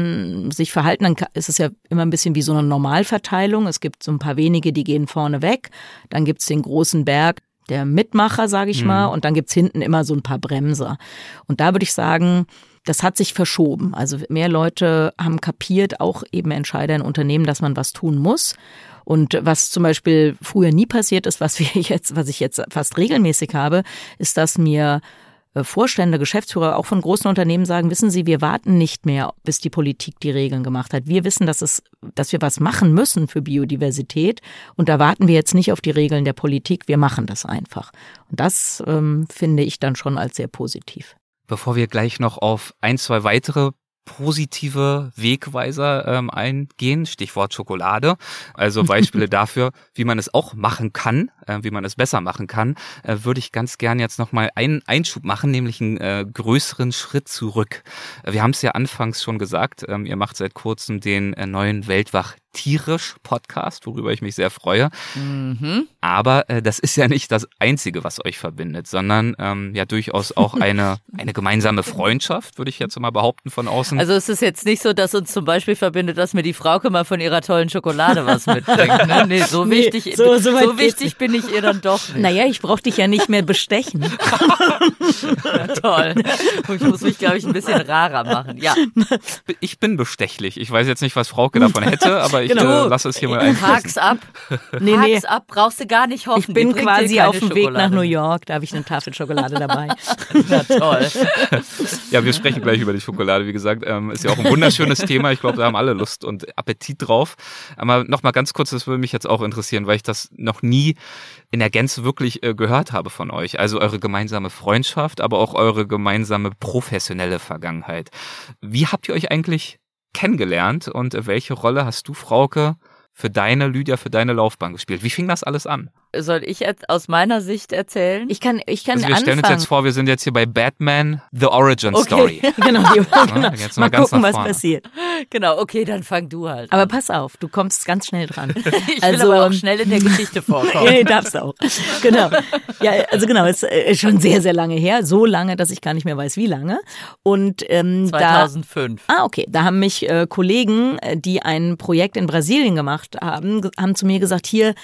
sich verhalten, dann ist es ja immer ein bisschen wie so eine Normalverteilung. Es gibt so ein paar wenige, die gehen vorne weg. Dann gibt es den großen Berg der Mitmacher, sage ich mhm. mal. Und dann gibt es hinten immer so ein paar Bremser. Und da würde ich sagen, das hat sich verschoben. Also mehr Leute haben kapiert, auch eben Entscheider in Unternehmen, dass man was tun muss. Und was zum Beispiel früher nie passiert ist, was wir jetzt, was ich jetzt fast regelmäßig habe, ist, dass mir Vorstände, Geschäftsführer auch von großen Unternehmen sagen, wissen Sie, wir warten nicht mehr, bis die Politik die Regeln gemacht hat. Wir wissen, dass es, dass wir was machen müssen für Biodiversität und da warten wir jetzt nicht auf die Regeln der Politik, wir machen das einfach. Und das ähm, finde ich dann schon als sehr positiv. Bevor wir gleich noch auf ein, zwei weitere positive Wegweiser ähm, eingehen, Stichwort Schokolade. Also Beispiele dafür, wie man es auch machen kann, äh, wie man es besser machen kann, äh, würde ich ganz gern jetzt nochmal einen Einschub machen, nämlich einen äh, größeren Schritt zurück. Wir haben es ja anfangs schon gesagt, ähm, ihr macht seit kurzem den äh, neuen Weltwach tierisch Podcast, worüber ich mich sehr freue. Mhm. Aber äh, das ist ja nicht das Einzige, was euch verbindet, sondern ähm, ja durchaus auch eine, eine gemeinsame Freundschaft, würde ich jetzt mal behaupten von außen. Also es ist jetzt nicht so, dass uns zum Beispiel verbindet, dass mir die Frauke mal von ihrer tollen Schokolade was mitbringt. Ne? Nee, so nee, wichtig, so, so, so wichtig bin ich ihr dann doch nicht. Naja, ich brauche dich ja nicht mehr bestechen. ja, toll. Ich muss mich, glaube ich, ein bisschen rarer machen. Ja. Ich bin bestechlich. Ich weiß jetzt nicht, was Frauke davon hätte, aber ich genau. äh, lasse es hier mal ein. Hack's ab. Nee, nee. Hack's ab, brauchst du gar nicht hoffen. Ich bin quasi auf dem Weg nach New York, da habe ich eine Tafel Schokolade dabei. Na toll. Ja, wir sprechen gleich über die Schokolade, wie gesagt. Ähm, ist ja auch ein wunderschönes Thema. Ich glaube, da haben alle Lust und Appetit drauf. Aber nochmal ganz kurz, das würde mich jetzt auch interessieren, weil ich das noch nie in der Gänze wirklich äh, gehört habe von euch. Also eure gemeinsame Freundschaft, aber auch eure gemeinsame professionelle Vergangenheit. Wie habt ihr euch eigentlich kennengelernt und welche Rolle hast du, Frauke, für deine Lydia, für deine Laufbahn gespielt? Wie fing das alles an? Soll ich jetzt aus meiner Sicht erzählen? Ich kann, ich kann also wir stellen uns jetzt vor, wir sind jetzt hier bei Batman, The Origin okay. Story. genau, die, genau. Jetzt mal, mal gucken, was passiert. Genau, okay, dann fang du halt. Aber pass auf, du kommst ganz schnell dran. ich also, will aber auch schnell in der Geschichte vorkommen. nee, darfst auch. Genau. Ja, also genau, es ist schon sehr, sehr lange her. So lange, dass ich gar nicht mehr weiß, wie lange. Und ähm, 2005. Da, ah, okay. Da haben mich äh, Kollegen, äh, die ein Projekt in Brasilien gemacht haben, haben zu mir gesagt, hier,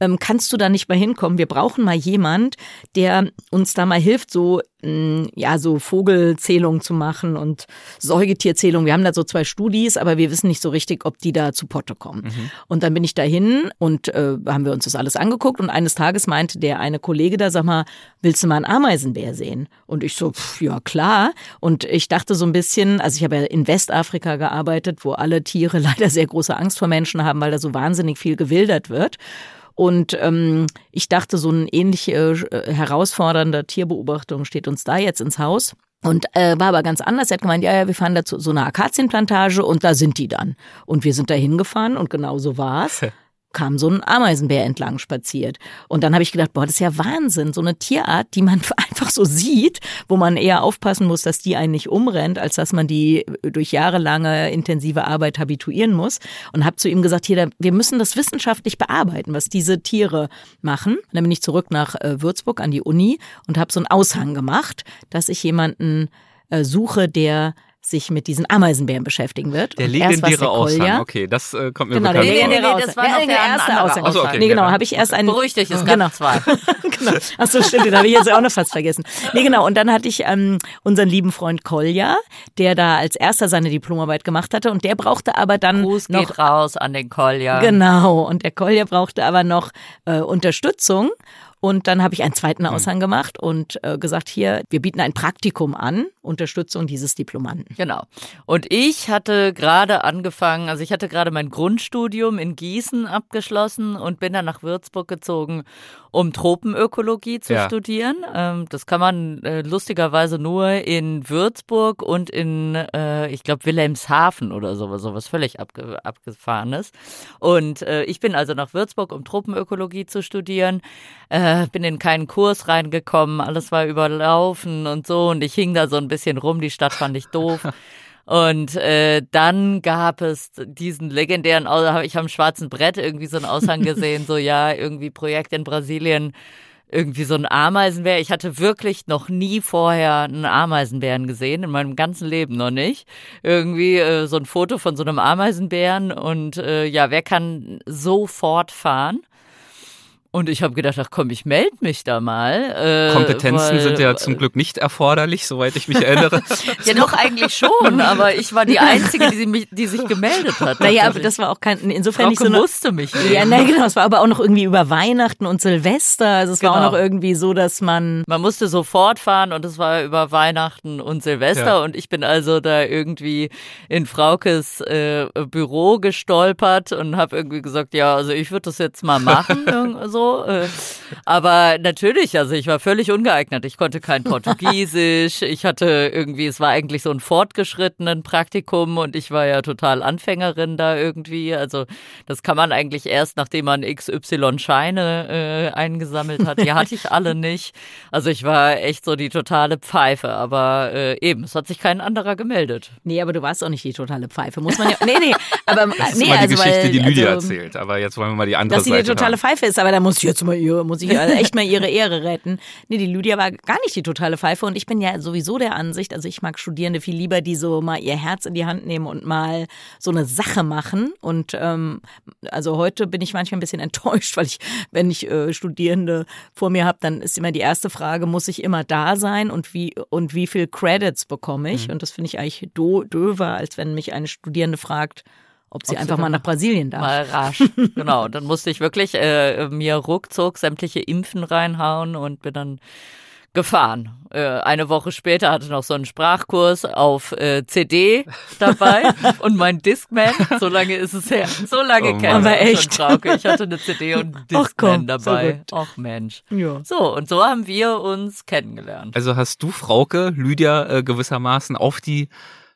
ähm, kannst du da nicht mal hinkommen? Wir brauchen mal jemand, der uns da mal hilft, so mm, ja so Vogelzählungen zu machen und Säugetierzählungen. Wir haben da so zwei Studis, aber wir wissen nicht so richtig, ob die da zu Potte kommen. Mhm. Und dann bin ich dahin und äh, haben wir uns das alles angeguckt und eines Tages meinte der eine Kollege da, sag mal, willst du mal einen Ameisenbär sehen? Und ich so, pff, ja klar. Und ich dachte so ein bisschen, also ich habe ja in Westafrika gearbeitet, wo alle Tiere leider sehr große Angst vor Menschen haben, weil da so wahnsinnig viel gewildert wird. Und ähm, ich dachte, so ein ähnlich äh, herausfordernder Tierbeobachtung steht uns da jetzt ins Haus. Und äh, war aber ganz anders. Er hat gemeint, ja, ja, wir fahren da zu so einer Akazienplantage und da sind die dann. Und wir sind da hingefahren und genau so war's. kam so ein Ameisenbär entlang spaziert. Und dann habe ich gedacht, boah, das ist ja Wahnsinn, so eine Tierart, die man einfach so sieht, wo man eher aufpassen muss, dass die einen nicht umrennt, als dass man die durch jahrelange intensive Arbeit habituieren muss. Und habe zu ihm gesagt, hier, wir müssen das wissenschaftlich bearbeiten, was diese Tiere machen. Und dann bin ich zurück nach äh, Würzburg an die Uni und habe so einen Aushang gemacht, dass ich jemanden äh, suche, der sich mit diesen Ameisenbären beschäftigen wird. Der legendäre Aushang, okay, das äh, kommt mir genau, bekannt der vor. legendäre Nee, nee, das war noch der, der erste Aushang. So, okay, nee, genau, ja. habe ich erst einen Beruhig dich, es gab Genau. zwei. genau. Ach so, stimmt, den habe ich jetzt auch noch fast vergessen. Nee, genau. Und dann hatte ich ähm, unseren lieben Freund Kolja, der da als erster seine Diplomarbeit gemacht hatte. Und der brauchte aber dann Gruß noch geht raus an den Kolja. Genau, und der Kolja brauchte aber noch äh, Unterstützung. Und dann habe ich einen zweiten Aushang gemacht und äh, gesagt, hier, wir bieten ein Praktikum an, Unterstützung dieses Diplomanten. Genau. Und ich hatte gerade angefangen, also ich hatte gerade mein Grundstudium in Gießen abgeschlossen und bin dann nach Würzburg gezogen, um Tropenökologie zu Ja. studieren. Ähm, das kann man äh, lustigerweise nur in Würzburg und in, äh, ich glaube, Wilhelmshaven oder sowas, sowas völlig abge abgefahrenes. Und äh, ich bin also nach Würzburg, um Tropenökologie zu studieren. Äh, bin in keinen Kurs reingekommen, alles war überlaufen und so. Und ich hing da so ein bisschen rum, die Stadt fand ich doof. Und äh, dann gab es diesen legendären, ich habe am schwarzen Brett irgendwie so einen Aushang gesehen, so ja, irgendwie Projekt in Brasilien, irgendwie so ein Ameisenbär. Ich hatte wirklich noch nie vorher einen Ameisenbären gesehen, in meinem ganzen Leben noch nicht. Irgendwie äh, so ein Foto von so einem Ameisenbären und äh, ja, wer kann sofort fahren? Und ich habe gedacht, ach komm, ich melde mich da mal. Äh, Kompetenzen weil- sind ja zum Glück nicht erforderlich, soweit ich mich erinnere. Ja, doch eigentlich schon, aber ich war die Einzige, die, sie mich, die sich gemeldet hat. Naja, aber das war auch kein, insofern nicht Frauke so eine, musste mich nehmen. Ja, nein, genau. Es war aber auch noch irgendwie über Weihnachten und Silvester. Also es war Genau. auch noch irgendwie so, dass man Man musste sofort fahren und es war über Weihnachten und Silvester Ja. und ich bin also da irgendwie in Fraukes äh, Büro gestolpert und habe irgendwie gesagt, ja, also ich würde das jetzt mal machen, irgend so. Äh, aber natürlich, also ich war völlig ungeeignet. Ich konnte kein Portugiesisch. Ich hatte irgendwie, es war eigentlich so ein fortgeschrittenen Praktikum und ich war ja total Anfängerin da irgendwie. Also das kann man eigentlich erst, nachdem man XY Scheine äh, eingesammelt hat. Die hatte ich alle nicht. Also ich war echt so die totale Pfeife. Aber äh, eben, es hat sich kein anderer gemeldet. Nee, aber du warst auch nicht die totale Pfeife. Muss man ja. Nee, nee. Aber Das ist nee, immer die also, Geschichte, weil, die Lydia also, erzählt. Aber jetzt wollen wir mal die andere Dass sie die Seite totale hören. Pfeife ist, aber da muss ich jetzt mal ihre, muss ich also echt mal ihre Ehre retten. Nee, die Lydia war gar nicht die totale Pfeife und ich bin ja sowieso der Ansicht, also ich mag Studierende viel lieber, die so mal ihr Herz in die Hand nehmen und mal so eine Sache machen. Und ähm, also heute bin ich manchmal ein bisschen enttäuscht, weil ich, wenn ich äh, Studierende vor mir habe, dann ist immer die erste Frage, muss ich immer da sein und wie und wie viel Credits bekomme ich? Und das finde ich eigentlich do, döver, als wenn mich eine Studierende fragt, ob sie Ob sie einfach mal dann nach Brasilien darf. Mal rasch. genau. Dann musste ich wirklich äh, mir ruckzuck sämtliche Impfen reinhauen und bin dann gefahren. Äh, eine Woche später hatte noch so einen Sprachkurs auf äh, CD dabei und mein Discman, so lange ist es her, so lange Oh kennen Mann. wir Aber uns echt? schon, Frauke. Ich hatte eine CD und einen Ach Discman komm, dabei. verrückt. Ach Mensch. Ja. So, und so haben wir uns kennengelernt. Also hast du, Frauke, Lydia äh, gewissermaßen auf die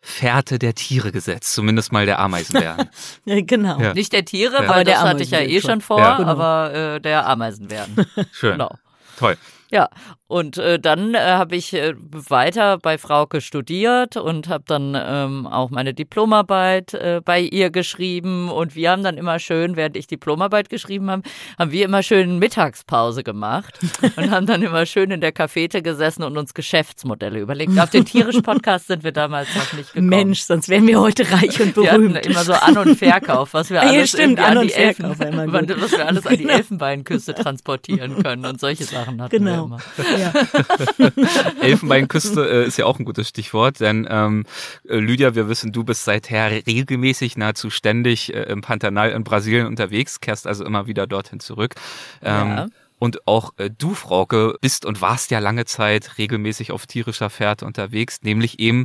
Fährte der Tiere gesetzt, zumindest mal der Ameisenbären. Ja, genau. Ja. Nicht der Tiere, Ja. weil das hatte ich ja eh schon vor, Ja. Aber äh, der Ameisenbären. Schön. genau. Toll. Ja, und äh, dann äh, habe ich äh, weiter bei Frauke studiert und habe dann ähm, auch meine Diplomarbeit äh, bei ihr geschrieben. Und wir haben dann immer schön, während ich Diplomarbeit geschrieben habe, haben wir immer schön Mittagspause gemacht und haben dann immer schön in der Cafete gesessen und uns Geschäftsmodelle überlegt. Auf den tierischen Podcast sind wir damals noch nicht gekommen. Mensch, sonst wären wir heute reich und Wir berühmt. immer so An- und Verkauf, was wir Ah, ja, alles stimmt, An- die Elfen. Genau. was wir alles an die Elfenbeinküste transportieren können und solche Sachen hatten wir Genau. immer. Ja. Elfenbeinküste äh, ist ja auch ein gutes Stichwort, denn ähm, äh, Lydia, wir wissen, du bist seither regelmäßig, nahezu ständig äh, im Pantanal in Brasilien unterwegs, kehrst also immer wieder dorthin zurück. Ähm, Ja. Und auch äh, du, Frauke, bist und warst ja lange Zeit regelmäßig auf tierischer Fährte unterwegs, nämlich eben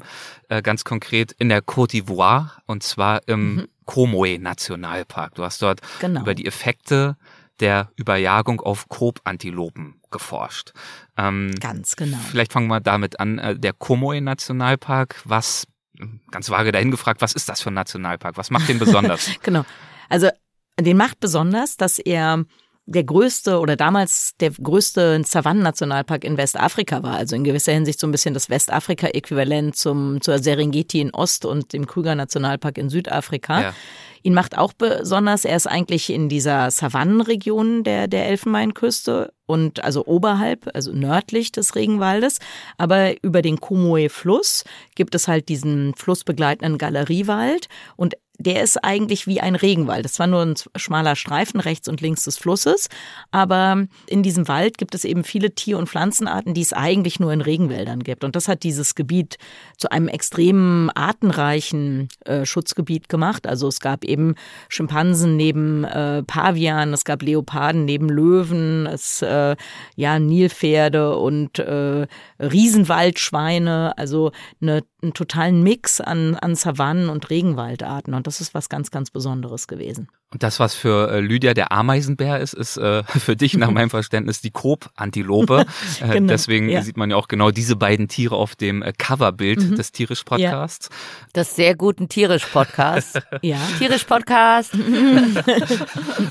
äh, ganz konkret in der Côte d'Ivoire und zwar im Comoé Nationalpark. Du hast dort Genau. über die Effekte der Überjagung auf Kobantilopen geforscht. Ähm, Ganz genau. Vielleicht fangen wir damit an. Äh, Der Comoé Nationalpark, was, ganz vage dahin gefragt, was ist das für ein Nationalpark? Was macht den besonders? Genau. Also Den macht besonders, dass er der größte oder damals der größte Savannennationalpark in Westafrika war. Also in gewisser Hinsicht so ein bisschen das Westafrika-Äquivalent zum, zur Serengeti in Ost und dem Krüger-Nationalpark in Südafrika. Ja. Ihn macht auch besonders, er ist eigentlich in dieser Savannenregion der, der Elfenbeinküste und also oberhalb, also nördlich des Regenwaldes. Aber über den Komoe-Fluss gibt es halt diesen flussbegleitenden Galeriewald und der ist eigentlich wie ein Regenwald. Das war nur ein schmaler Streifen rechts und links des Flusses. Aber in diesem Wald gibt es eben viele Tier- und Pflanzenarten, die es eigentlich nur in Regenwäldern gibt. Und das hat dieses Gebiet zu einem extrem artenreichen äh, Schutzgebiet gemacht. Also es gab eben Schimpansen neben äh, Pavian, es gab Leoparden neben Löwen, es äh, ja Nilpferde und äh, Riesenwaldschweine. Also eine, einen totalen Mix an, an Savannen und Regenwaldarten. Und das ist was ganz, ganz Besonderes gewesen. Und das, was für äh, Lydia der Ameisenbär ist, ist äh, für dich nach meinem Verständnis die Koop-Antilope. Äh, genau, Deswegen ja. sieht man ja auch genau diese beiden Tiere auf dem äh, Coverbild mhm. des Tierisch-Podcasts. Ja. Das sehr guten Tierisch-Podcast. ja. Tierisch-Podcast. äh,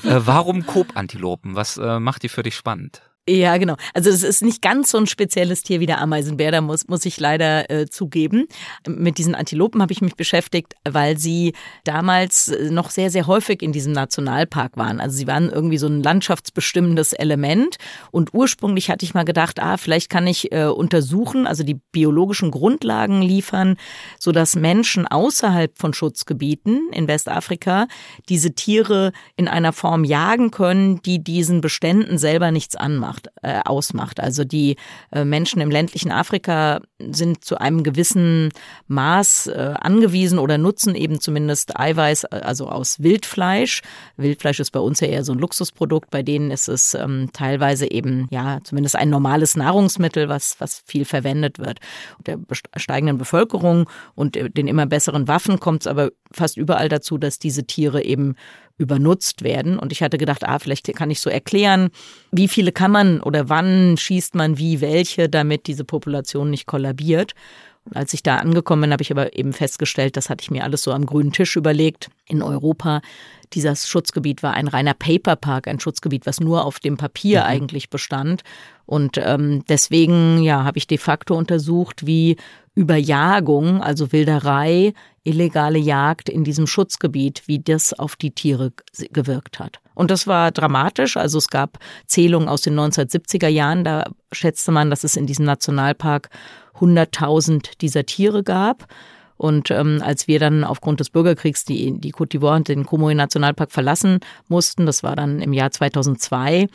warum Koop-Antilopen? Was äh, macht die für dich spannend? Ja, genau. Also es ist nicht ganz so ein spezielles Tier wie der Ameisenbär, da muss, muss ich leider äh, zugeben. Mit diesen Antilopen habe ich mich beschäftigt, weil sie damals äh, noch sehr, sehr häufig in diesem Nationalpark waren. Also sie waren irgendwie so ein landschaftsbestimmendes Element. Und ursprünglich hatte ich mal gedacht, ah, vielleicht kann ich äh, untersuchen, also die biologischen Grundlagen liefern, sodass Menschen außerhalb von Schutzgebieten in Westafrika diese Tiere in einer Form jagen können, die diesen Beständen selber nichts anmacht macht, äh, ausmacht. Also die äh, Menschen im ländlichen Afrika sind zu einem gewissen Maß äh, angewiesen oder nutzen eben zumindest Eiweiß, äh, also aus Wildfleisch. Wildfleisch ist bei uns ja eher so ein Luxusprodukt, bei denen ist es ähm, teilweise eben ja zumindest ein normales Nahrungsmittel, was, was viel verwendet wird. Der steigenden Bevölkerung und den immer besseren Waffen kommt es aber fast überall dazu, dass diese Tiere eben übernutzt werden. Und ich hatte gedacht, ah, vielleicht kann ich so erklären, wie viele kann man oder wann schießt man wie welche, damit diese Population nicht kollabiert. Und als ich da angekommen bin, habe ich aber eben festgestellt, das hatte ich mir alles so am grünen Tisch überlegt. In Europa, dieses Schutzgebiet war ein reiner Paperpark, ein Schutzgebiet, was nur auf dem Papier mhm. eigentlich bestand. Und ähm, deswegen, ja, habe ich de facto untersucht, wie Überjagung, also Wilderei, illegale Jagd in diesem Schutzgebiet, wie das auf die Tiere gewirkt hat. Und das war dramatisch. Also es gab Zählungen aus den 1970er Jahren, da schätzte man, dass es in diesem Nationalpark 100.000 dieser Tiere gab. Und ähm, als wir dann aufgrund des Bürgerkriegs die, die Côte d'Ivoire und den Comoé-Nationalpark verlassen mussten, das war dann im Jahr 2002,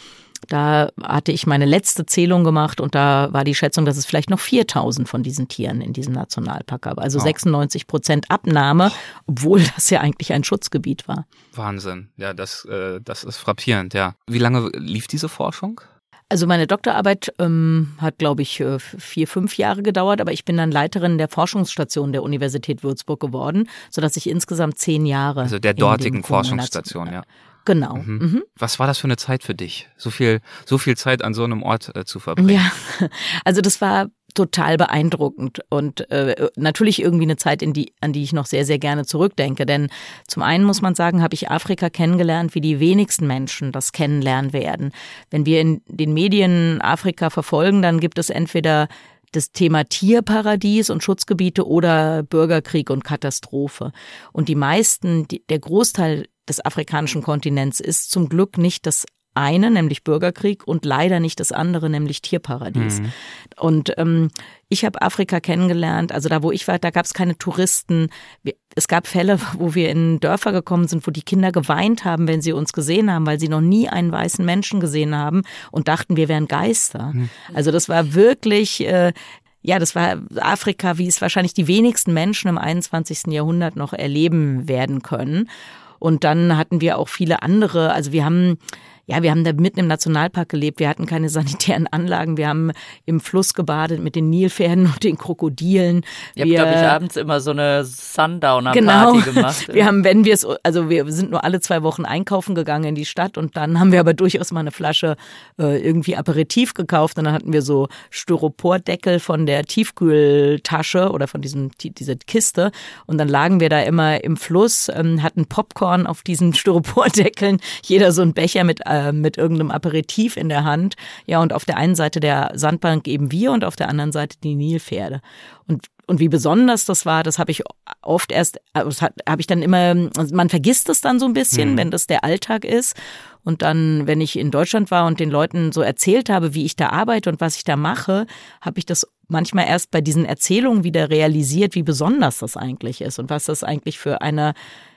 da hatte ich meine letzte Zählung gemacht und da war die Schätzung, dass es vielleicht noch 4000 von diesen Tieren in diesem Nationalpark gab. Also oh. 96 Prozent Abnahme, obwohl das ja eigentlich ein Schutzgebiet war. Wahnsinn. Ja, das, äh, das ist frappierend, ja. Wie lange lief diese Forschung? Also meine Doktorarbeit ähm, hat, glaube ich, äh, vier, fünf Jahre gedauert, aber ich bin dann Leiterin der Forschungsstation der Universität Würzburg geworden, sodass ich insgesamt zehn Jahre. Also der dortigen Forschungsstation, ja. Genau. Mhm. Mhm. Was war das für eine Zeit für dich, so viel, so viel Zeit an so einem Ort äh, zu verbringen? Ja, also das war total beeindruckend und äh, natürlich irgendwie eine Zeit, in die, an die ich noch sehr, sehr gerne zurückdenke. Denn zum einen muss man sagen, habe ich Afrika kennengelernt, wie die wenigsten Menschen das kennenlernen werden. Wenn wir in den Medien Afrika verfolgen, dann gibt es entweder das Thema Tierparadies und Schutzgebiete oder Bürgerkrieg und Katastrophe. Und die meisten, die, der Großteil des afrikanischen Kontinents ist zum Glück nicht das eine, nämlich Bürgerkrieg, und leider nicht das andere, nämlich Tierparadies. Mhm. Und ähm, ich habe Afrika kennengelernt, also da, wo ich war, da gab es keine Touristen. Es gab Fälle, wo wir in Dörfer gekommen sind, wo die Kinder geweint haben, wenn sie uns gesehen haben, weil sie noch nie einen weißen Menschen gesehen haben und dachten, wir wären Geister. Mhm. Also das war wirklich, äh, ja, das war Afrika, wie es wahrscheinlich die wenigsten Menschen im 21. Jahrhundert noch erleben werden können. Und dann hatten wir auch viele andere, also wir haben ja, wir haben da mitten im Nationalpark gelebt. Wir hatten keine sanitären Anlagen. Wir haben im Fluss gebadet mit den Nilpferden und den Krokodilen. Ihr habt, glaube ich, abends immer so eine Sundowner-Party genau. gemacht. wir haben, wenn wir es, also wir sind nur alle zwei Wochen einkaufen gegangen in die Stadt und dann haben wir aber durchaus mal eine Flasche äh, irgendwie Aperitif gekauft und dann hatten wir so Styropordeckel von der Tiefkühltasche oder von diesem, dieser Kiste und dann lagen wir da immer im Fluss, ähm, hatten Popcorn auf diesen Styropordeckeln, jeder so ein Becher mit äh, mit irgendeinem Aperitif in der Hand. Ja, und auf der einen Seite der Sandbank eben wir und auf der anderen Seite die Nilpferde. Und und wie besonders das war, das habe ich oft erst, äh, das habe ich dann immer, also man vergisst es dann so ein bisschen, hm. wenn das der Alltag ist. Und dann, wenn ich in Deutschland war und den Leuten so erzählt habe, wie ich da arbeite und was ich da mache, habe ich das manchmal erst bei diesen Erzählungen wieder realisiert, wie besonders das eigentlich ist und was das eigentlich für eine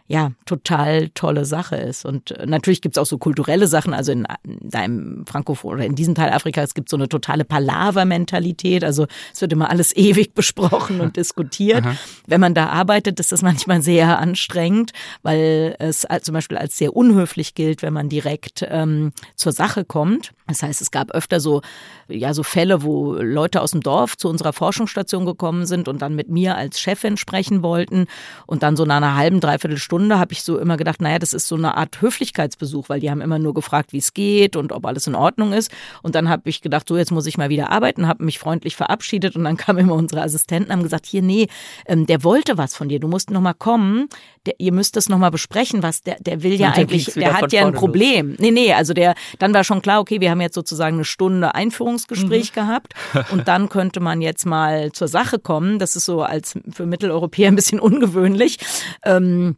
ja, total tolle Sache ist. Und äh, natürlich gibt's auch so kulturelle Sachen, also in deinem Frankophon oder in diesem Teil Afrikas gibt es so eine totale Palaver-Mentalität. Also es wird immer alles ewig besprochen und diskutiert. Aha. Wenn man da arbeitet, ist das manchmal sehr anstrengend, weil es zum Beispiel als sehr unhöflich gilt, wenn man direkt ähm, zur Sache kommt. Das heißt, es gab öfter so, ja, so Fälle, wo Leute aus dem Dorf zu unserer Forschungsstation gekommen sind und dann mit mir als Chefin sprechen wollten. Und dann so nach einer halben, dreiviertel Stunde habe ich so immer gedacht, naja, das ist so eine Art Höflichkeitsbesuch, weil die haben immer nur gefragt, wie es geht und ob alles in Ordnung ist. Und dann habe ich gedacht, so jetzt muss ich mal wieder arbeiten, habe mich freundlich verabschiedet und dann kamen immer unsere Assistenten haben gesagt, hier, nee, ähm, der wollte was von dir, du musst nochmal kommen, der, ihr müsst das nochmal besprechen, was der, der will ja eigentlich, der hat ja ein Problem. Los. Nee, nee, also der, dann war schon klar, okay, wir haben jetzt sozusagen eine Stunde Einführungsgespräch mhm. gehabt und dann könnte man jetzt mal zur Sache kommen. Das ist so als für Mitteleuropäer ein bisschen ungewöhnlich. Ähm,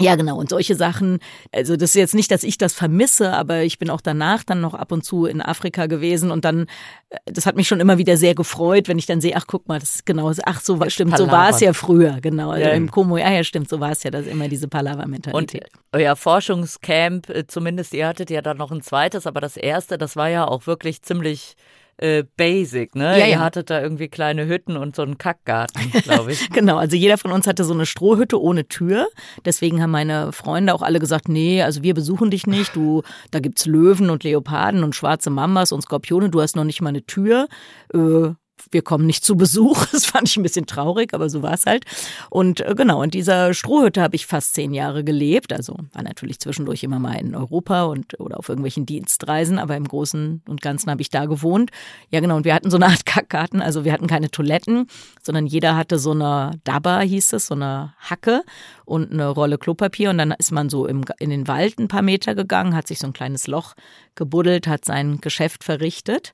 ja, genau. Und solche Sachen, also das ist jetzt nicht, dass ich das vermisse, aber ich bin auch danach dann noch ab und zu in Afrika gewesen und dann, äh, das hat mich schon immer wieder sehr gefreut, wenn ich dann sehe, ach guck mal, das ist genau, ach so, stimmt, Palaver. so war es ja früher, genau. Also ja. Im Como, ja, ja, stimmt, so war es ja, das ist immer diese Palaver-Mentalität. Und euer Forschungscamp, äh, zumindest ihr hattet ja dann noch ein zweites, aber das erste, das war ja auch wirklich ziemlich äh, basic, ne? Ja, Ihr ja. hattet da irgendwie kleine Hütten und so einen Kackgarten, glaube ich. genau, also jeder von uns hatte so eine Strohhütte ohne Tür. Deswegen haben meine Freunde auch alle gesagt, nee, also wir besuchen dich nicht. Du, da gibt's Löwen und Leoparden und schwarze Mambas und Skorpione. Du hast noch nicht mal eine Tür. Äh, wir kommen nicht zu Besuch. Das fand ich ein bisschen traurig, aber so war es halt. Und äh, genau, in dieser Strohhütte habe ich fast zehn Jahre gelebt. Also war natürlich zwischendurch immer mal in Europa und oder auf irgendwelchen Dienstreisen, aber im Großen und Ganzen habe ich da gewohnt. Ja, genau. Und wir hatten so eine Art Kackgarten. Also wir hatten keine Toiletten, sondern jeder hatte so eine Dabba, hieß es, so eine Hacke und eine Rolle Klopapier. Und dann ist man so im, in den Wald ein paar Meter gegangen, hat sich so ein kleines Loch gebuddelt, hat sein Geschäft verrichtet.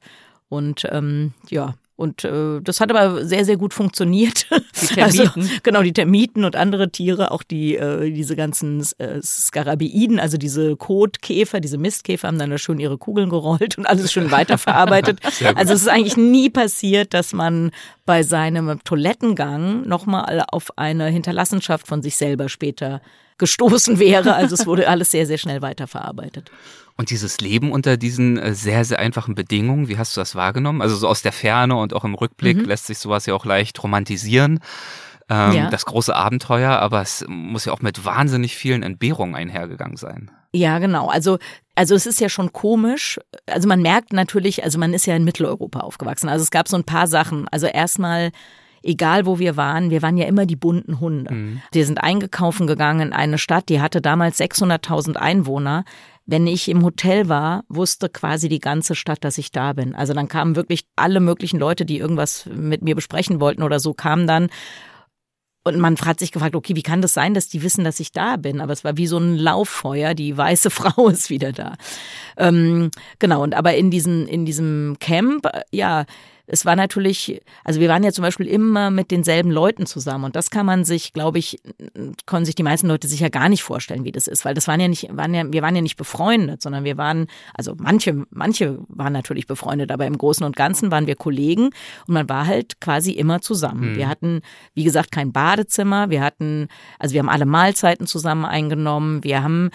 Und ähm, ja, und äh, das hat aber sehr, sehr gut funktioniert. Die Termiten. Also, genau, die Termiten und andere Tiere, auch die, äh, diese ganzen äh, Skarabiden, also diese Kotkäfer, diese Mistkäfer haben dann da schön ihre Kugeln gerollt und alles schön weiterverarbeitet. also es ist eigentlich nie passiert, dass man bei seinem Toilettengang nochmal auf eine Hinterlassenschaft von sich selber später gestoßen wäre. Also es wurde alles sehr, sehr schnell weiterverarbeitet. Und dieses Leben unter diesen äh, sehr, sehr einfachen Bedingungen, wie hast du das wahrgenommen? Also so aus der Ferne und auch im Rückblick mhm. lässt sich sowas ja auch leicht romantisieren. Ähm, ja. Das große Abenteuer, aber es muss ja auch mit wahnsinnig vielen Entbehrungen einhergegangen sein. Ja, genau. Also, also es ist ja schon komisch. Also man merkt natürlich, also man ist ja in Mitteleuropa aufgewachsen. Also es gab so ein paar Sachen. Also erstmal egal wo wir waren, wir waren ja immer die bunten Hunde. Mhm. Wir sind eingekaufen gegangen in eine Stadt, die hatte damals 600.000 Einwohner. Wenn ich im Hotel war, wusste quasi die ganze Stadt, dass ich da bin. Also dann kamen wirklich alle möglichen Leute, die irgendwas mit mir besprechen wollten oder so, kamen dann. Und man hat sich gefragt, okay, wie kann das sein, dass die wissen, dass ich da bin? Aber es war wie so ein Lauffeuer, die weiße Frau ist wieder da. Ähm, genau, und aber in, diesen, in diesem Camp, ja, es war natürlich, also wir waren ja zum Beispiel immer mit denselben Leuten zusammen und das kann man sich, glaube ich, können sich die meisten Leute sicher gar nicht vorstellen, wie das ist, weil das waren ja nicht, waren ja, wir waren ja nicht befreundet, sondern wir waren, also manche, manche waren natürlich befreundet, aber im Großen und Ganzen waren wir Kollegen und man war halt quasi immer zusammen. Mhm. Wir hatten, wie gesagt, kein Badezimmer, wir hatten, also wir haben alle Mahlzeiten zusammen eingenommen, wir haben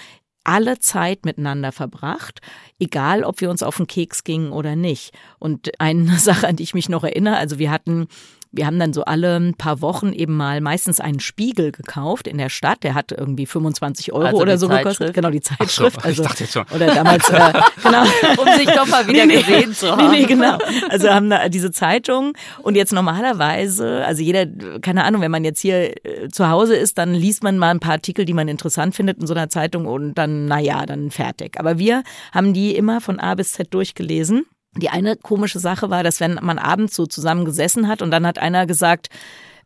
alle Zeit miteinander verbracht, egal ob wir uns auf den Keks gingen oder nicht. Und eine Sache, an die ich mich noch erinnere, also wir hatten wir haben dann so alle ein paar Wochen eben mal meistens einen Spiegel gekauft in der Stadt. Der hat irgendwie 25 Euro Also oder so gekostet. Zeitschrift? Genau, die Ach so, Zeitschrift. ich also, dachte jetzt schon. Oder damals, äh, genau. um sich doch mal wieder Nee, nee. gesehen zu haben. Nee, nee, genau. Also haben da diese Zeitung und jetzt normalerweise, also jeder, keine Ahnung, wenn man jetzt hier äh, zu Hause ist, dann liest man mal ein paar Artikel, die man interessant findet in so einer Zeitung und dann, naja, dann fertig. Aber wir haben die immer von A bis Z durchgelesen. Die eine komische Sache war, dass wenn man abends so zusammen gesessen hat und dann hat einer gesagt,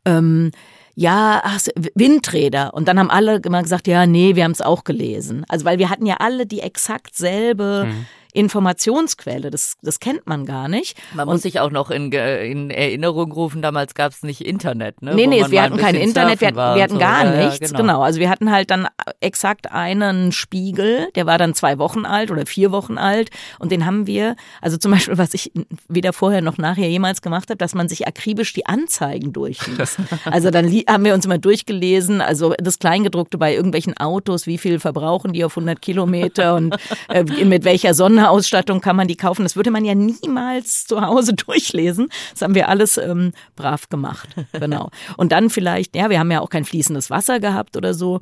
ähm, ja, ach, Windräder. Und dann haben alle immer gesagt, ja, nee, wir haben es auch gelesen. Also weil wir hatten ja alle die exakt selbe Mhm. Informationsquelle. Das, das kennt man gar nicht. Man muss sich auch noch in, in Erinnerung rufen, damals gab es nicht Internet, ne? Nee, wo nee, wir hatten ein kein Internet, wir hatten, wir und hatten so. gar Ja, ja, nichts. genau. Also wir hatten halt dann exakt einen Spiegel, der war dann zwei Wochen alt oder vier Wochen alt. Und den haben wir, also zum Beispiel, was ich weder vorher noch nachher jemals gemacht habe, dass man sich akribisch die Anzeigen durchliest. Also dann haben wir uns immer durchgelesen, also das Kleingedruckte bei irgendwelchen Autos, wie viel verbrauchen die auf 100 Kilometer und äh, mit welcher Sonnenausstattung kann man die kaufen. Das würde man ja niemals zu Hause durchlesen. Das haben wir alles ähm, brav gemacht. Genau. Und dann vielleicht, ja, wir haben ja auch kein fließendes Wasser gehabt oder so.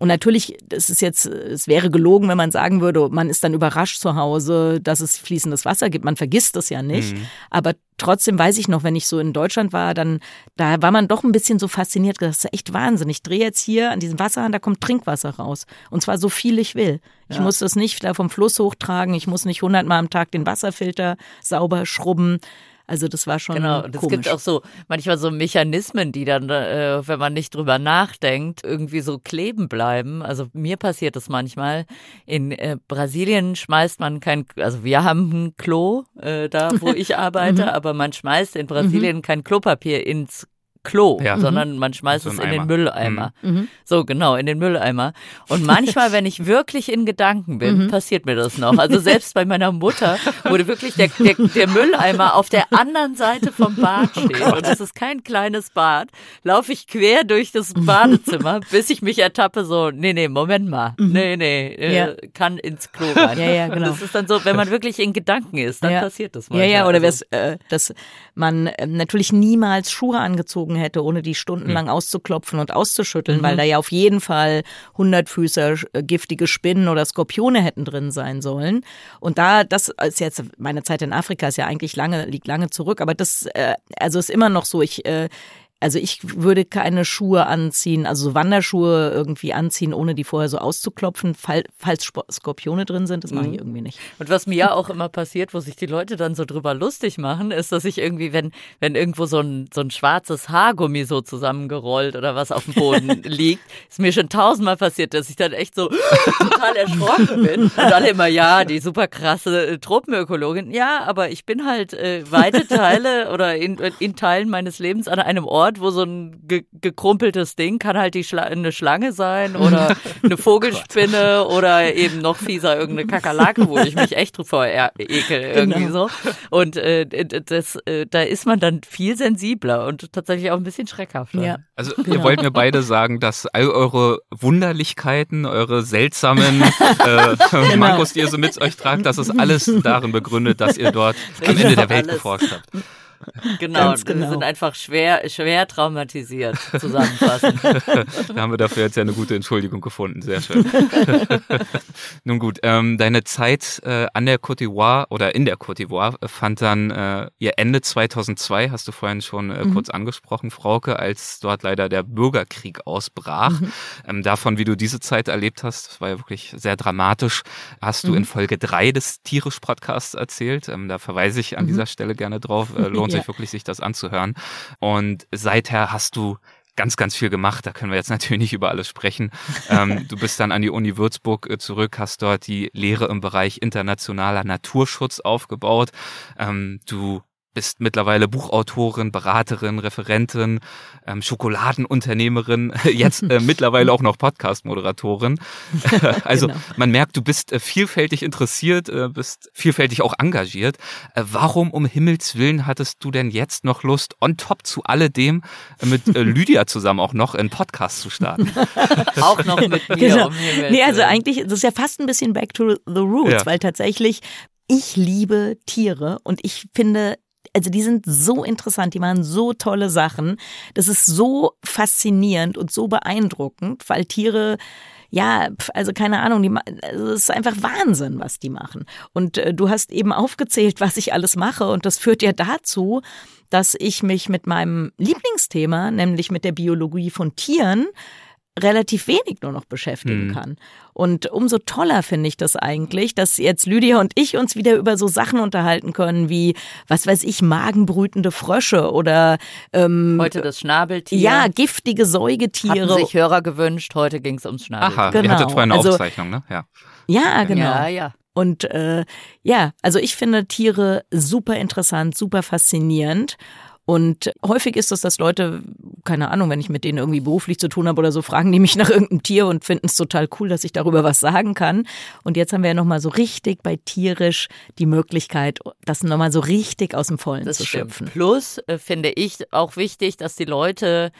Und natürlich, das ist jetzt, es wäre gelogen, wenn man sagen würde, man ist dann überrascht zu Hause, dass es fließendes Wasser gibt. Man vergisst es ja nicht. Aber trotzdem weiß ich noch, wenn ich so in Deutschland war, dann, da war man doch ein bisschen so fasziniert. Das ist echt Wahnsinn. Ich drehe jetzt hier an diesem Wasserhahn, da kommt Trinkwasser raus. Und zwar so viel ich will. Ich muss das nicht da vom Fluss hochtragen. Ich muss nicht hundertmal am Tag den Wasserfilter sauber schrubben. Also das war schon Genau, und es gibt auch so manchmal so Mechanismen, die dann, äh, wenn man nicht drüber nachdenkt, irgendwie so kleben bleiben. Also mir passiert das manchmal. In äh, Brasilien schmeißt man kein, also wir haben ein Klo äh, da, wo ich arbeite, aber man schmeißt in Brasilien kein Klopapier ins Klo, Ja. sondern man schmeißt So es in den Eimer. Mülleimer. Mhm. So, genau, in den Mülleimer. Und manchmal, wenn ich wirklich in Gedanken bin, passiert mir das noch. Also selbst bei meiner Mutter, wurde wirklich der, der, der Mülleimer auf der anderen Seite vom Bad steht. und es ist kein kleines Bad. Laufe ich quer durch das Badezimmer, bis ich mich ertappe, so, nee, nee, Moment mal. Nee, nee, äh, Ja. kann ins Klo rein. Ja, ja, Und genau. das ist dann so, wenn man wirklich in Gedanken ist, dann Ja. passiert das Ja, manchmal. ja, oder also, äh, dass man ähm, natürlich niemals Schuhe angezogen hätte, ohne die stundenlang auszuklopfen und auszuschütteln, weil da ja auf jeden Fall Hundertfüßer, äh, giftige Spinnen oder Skorpione hätten drin sein sollen. Und da, das ist jetzt, meine Zeit in Afrika ist ja eigentlich lange, liegt lange zurück, aber das, äh, also ist immer noch so, ich, äh, also ich würde keine Schuhe anziehen, also so Wanderschuhe irgendwie anziehen, ohne die vorher so auszuklopfen, fall, falls Sp- Skorpione drin sind, das mache ich irgendwie nicht. Und was mir ja auch immer passiert, wo sich die Leute dann so drüber lustig machen, ist, dass ich irgendwie, wenn, wenn irgendwo so ein, so ein schwarzes Haargummi so zusammengerollt oder was auf dem Boden liegt, ist mir schon tausendmal passiert, dass ich dann echt so total erschrocken bin. Und alle immer, ja, die super krasse äh, Tropenökologin. Ja, aber ich bin halt äh, weite Teile oder in, in Teilen meines Lebens an einem Ort, wo so ein ge gekrumpeltes Ding kann halt die Schla eine Schlange sein oder eine Vogelspinne oder eben noch fieser irgendeine Kakerlake, wo ich mich echt vor ekel irgendwie so. Und äh, das, äh, da ist man dann viel sensibler und tatsächlich auch ein bisschen schreckhafter. Ja. Also ihr wollt mir beide sagen, dass all eure Wunderlichkeiten, eure seltsamen äh, Genau. Mankos, die ihr so mit euch tragt, das ist alles darin begründet, dass ihr dort am Ende der Welt Alles. geforscht habt. Genau, genau. wir sind einfach schwer, schwer traumatisiert, zusammenfassend. Da haben wir dafür jetzt ja eine gute Entschuldigung gefunden. Sehr schön. Nun gut, ähm, deine Zeit äh, an der Côte d'Ivoire oder in der Côte d'Ivoire äh, fand dann äh, ihr Ende 2002, hast du vorhin schon äh, kurz angesprochen, Frauke, als dort leider der Bürgerkrieg ausbrach. Ähm, davon, wie du diese Zeit erlebt hast, das war ja wirklich sehr dramatisch, hast du in Folge drei des Tierisch-Podcasts erzählt. Ähm, da verweise ich an dieser Stelle gerne drauf. Äh, lohnt Ja. sich wirklich, sich das anzuhören. Und seither hast du ganz, ganz viel gemacht. Da können wir jetzt natürlich nicht über alles sprechen. Ähm, du bist dann an die Uni Würzburg äh, zurück, hast dort die Lehre im Bereich internationaler Naturschutz aufgebaut. Ähm, du bist mittlerweile Buchautorin, Beraterin, Referentin, ähm, Schokoladenunternehmerin, jetzt äh, mittlerweile auch noch Podcast-Moderatorin. also Genau. man merkt, du bist äh, vielfältig interessiert, äh, bist vielfältig auch engagiert. Äh, warum um Himmels Willen hattest du denn jetzt noch Lust, on top zu alledem äh, mit äh, Lydia zusammen auch noch einen Podcast zu starten? Auch noch mit mir. Genau. Um Nee, also eigentlich, das ist ja fast ein bisschen back to the roots, Ja. weil tatsächlich ich liebe Tiere und ich finde also die sind so interessant, die machen so tolle Sachen. Das ist so faszinierend und so beeindruckend, weil Tiere ja, also keine Ahnung, die, also es ist einfach Wahnsinn, was die machen. Und äh, du hast eben aufgezählt, was ich alles mache und das führt ja dazu, dass ich mich mit meinem Lieblingsthema, nämlich mit der Biologie von Tieren, relativ wenig nur noch beschäftigen mhm. kann. Und umso toller finde ich das eigentlich, dass jetzt Lydia und ich uns wieder über so Sachen unterhalten können wie, was weiß ich, magenbrütende Frösche oder ähm, heute das Schnabeltier. Ja, giftige Säugetiere. Haben sich Hörer gewünscht, heute ging es ums Schnabeltier. Aha, genau. ihr hattet vorher eine also, Aufzeichnung, ne? Ja. Ja, genau. Ja, ja. Und äh, ja, also ich finde Tiere super interessant, super faszinierend. Und häufig ist es, dass Leute, keine Ahnung, wenn ich mit denen irgendwie beruflich zu tun habe oder so, fragen die mich nach irgendeinem Tier und finden es total cool, dass ich darüber was sagen kann. Und jetzt haben wir ja nochmal so richtig bei tierisch die Möglichkeit, das nochmal so richtig aus dem Vollen das zu schöpfen. Plus äh, finde ich auch wichtig, dass die Leute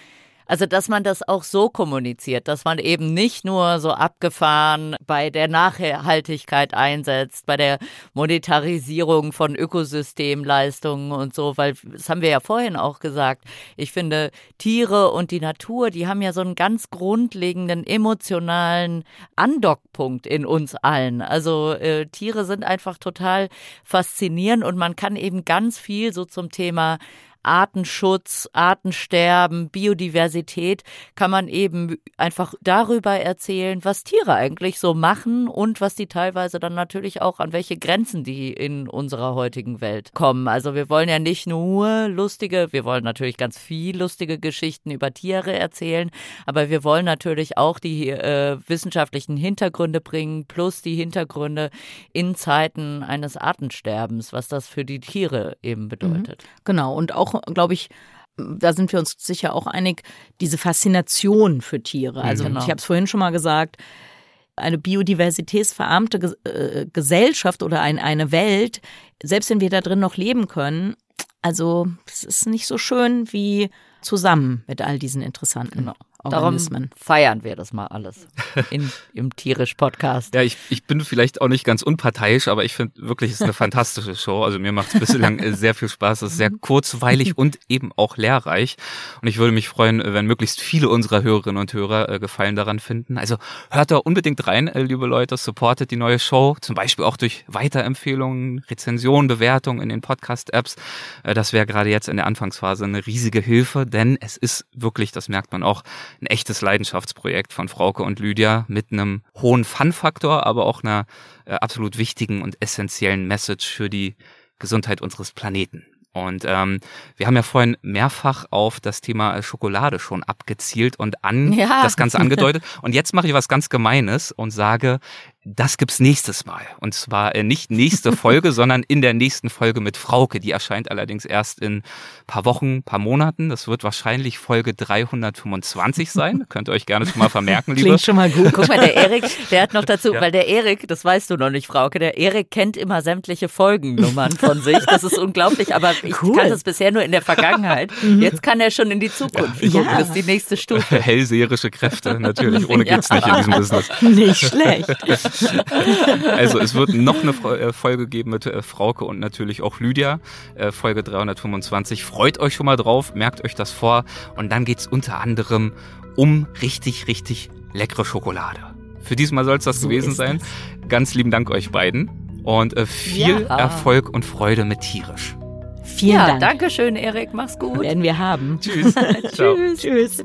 also, dass man das auch so kommuniziert, dass man eben nicht nur so abgefahren bei der Nachhaltigkeit einsetzt, bei der Monetarisierung von Ökosystemleistungen und so, weil das haben wir ja vorhin auch gesagt. Ich finde, Tiere und die Natur, die haben ja so einen ganz grundlegenden emotionalen Andockpunkt in uns allen. Also, äh, Tiere sind einfach total faszinierend und man kann eben ganz viel so zum Thema Artenschutz, Artensterben, Biodiversität kann man eben einfach darüber erzählen, was Tiere eigentlich so machen und was die teilweise dann natürlich auch an welche Grenzen die in unserer heutigen Welt kommen. Also wir wollen ja nicht nur lustige, wir wollen natürlich ganz viel lustige Geschichten über Tiere erzählen, aber wir wollen natürlich auch die äh, wissenschaftlichen Hintergründe bringen, plus die Hintergründe in Zeiten eines Artensterbens, was das für die Tiere eben bedeutet. Mhm. Genau, und auch auch, glaube ich, da sind wir uns sicher auch einig, diese Faszination für Tiere. Also genau. ich habe es vorhin schon mal gesagt, eine biodiversitätsverarmte äh, Gesellschaft oder ein, eine Welt, selbst wenn wir da drin noch leben können, also es ist nicht so schön wie zusammen mit all diesen interessanten genau. Organismen. Darum feiern wir das mal alles in, im Tierisch-Podcast. Ja, ich, ich bin vielleicht auch nicht ganz unparteiisch, aber ich finde wirklich, es ist eine fantastische Show. Also mir macht es bislang äh, sehr viel Spaß. Es ist sehr kurzweilig und eben auch lehrreich. Und ich würde mich freuen, wenn möglichst viele unserer Hörerinnen und Hörer äh, Gefallen daran finden. Also hört da unbedingt rein, äh, liebe Leute. Supportet die neue Show. Zum Beispiel auch durch Weiterempfehlungen, Rezensionen, Bewertungen in den Podcast-Apps. Das wäre gerade jetzt in der Anfangsphase eine riesige Hilfe, denn es ist wirklich, das merkt man auch, ein echtes Leidenschaftsprojekt von Frauke und Lydia mit einem hohen Fun-Faktor, aber auch einer äh, absolut wichtigen und essentiellen Message für die Gesundheit unseres Planeten. Und ähm, wir haben ja vorhin mehrfach auf das Thema Schokolade schon abgezielt und an ja. das Ganze angedeutet. Und jetzt mache ich was ganz Gemeines und sage, das gibt's nächstes Mal. Und zwar äh, nicht nächste Folge, sondern in der nächsten Folge mit Frauke. Die erscheint allerdings erst in paar Wochen, paar Monaten. Das wird wahrscheinlich Folge 325 sein. Könnt ihr euch gerne schon mal vermerken, liebe. Klingt schon mal gut. Guck mal, der Erik, der hat noch dazu, ja. weil der Erik, das weißt du noch nicht, Frauke, der Erik kennt immer sämtliche Folgennummern von sich. Das ist unglaublich, aber ich cool. kannte es bisher nur in der Vergangenheit. Mhm. Jetzt kann er schon in die Zukunft ja. gucken. Das ist die nächste Stufe. Hellseherische Kräfte, natürlich. Ohne geht's nicht in diesem Business. Nicht schlecht. also es wird noch eine äh, Folge geben mit äh, Frauke und natürlich auch Lydia, äh, Folge 325. Freut euch schon mal drauf, merkt euch das vor und dann geht's unter anderem um richtig, richtig leckere Schokolade. Für diesmal soll es das so gewesen sein. Das. Ganz lieben Dank euch beiden und viel ja. Erfolg und Freude mit tierisch. Vielen ja, Dank. Danke schön, Erik. Mach's gut. Werden wir haben. Tschüss. Tschüss. Tschüss.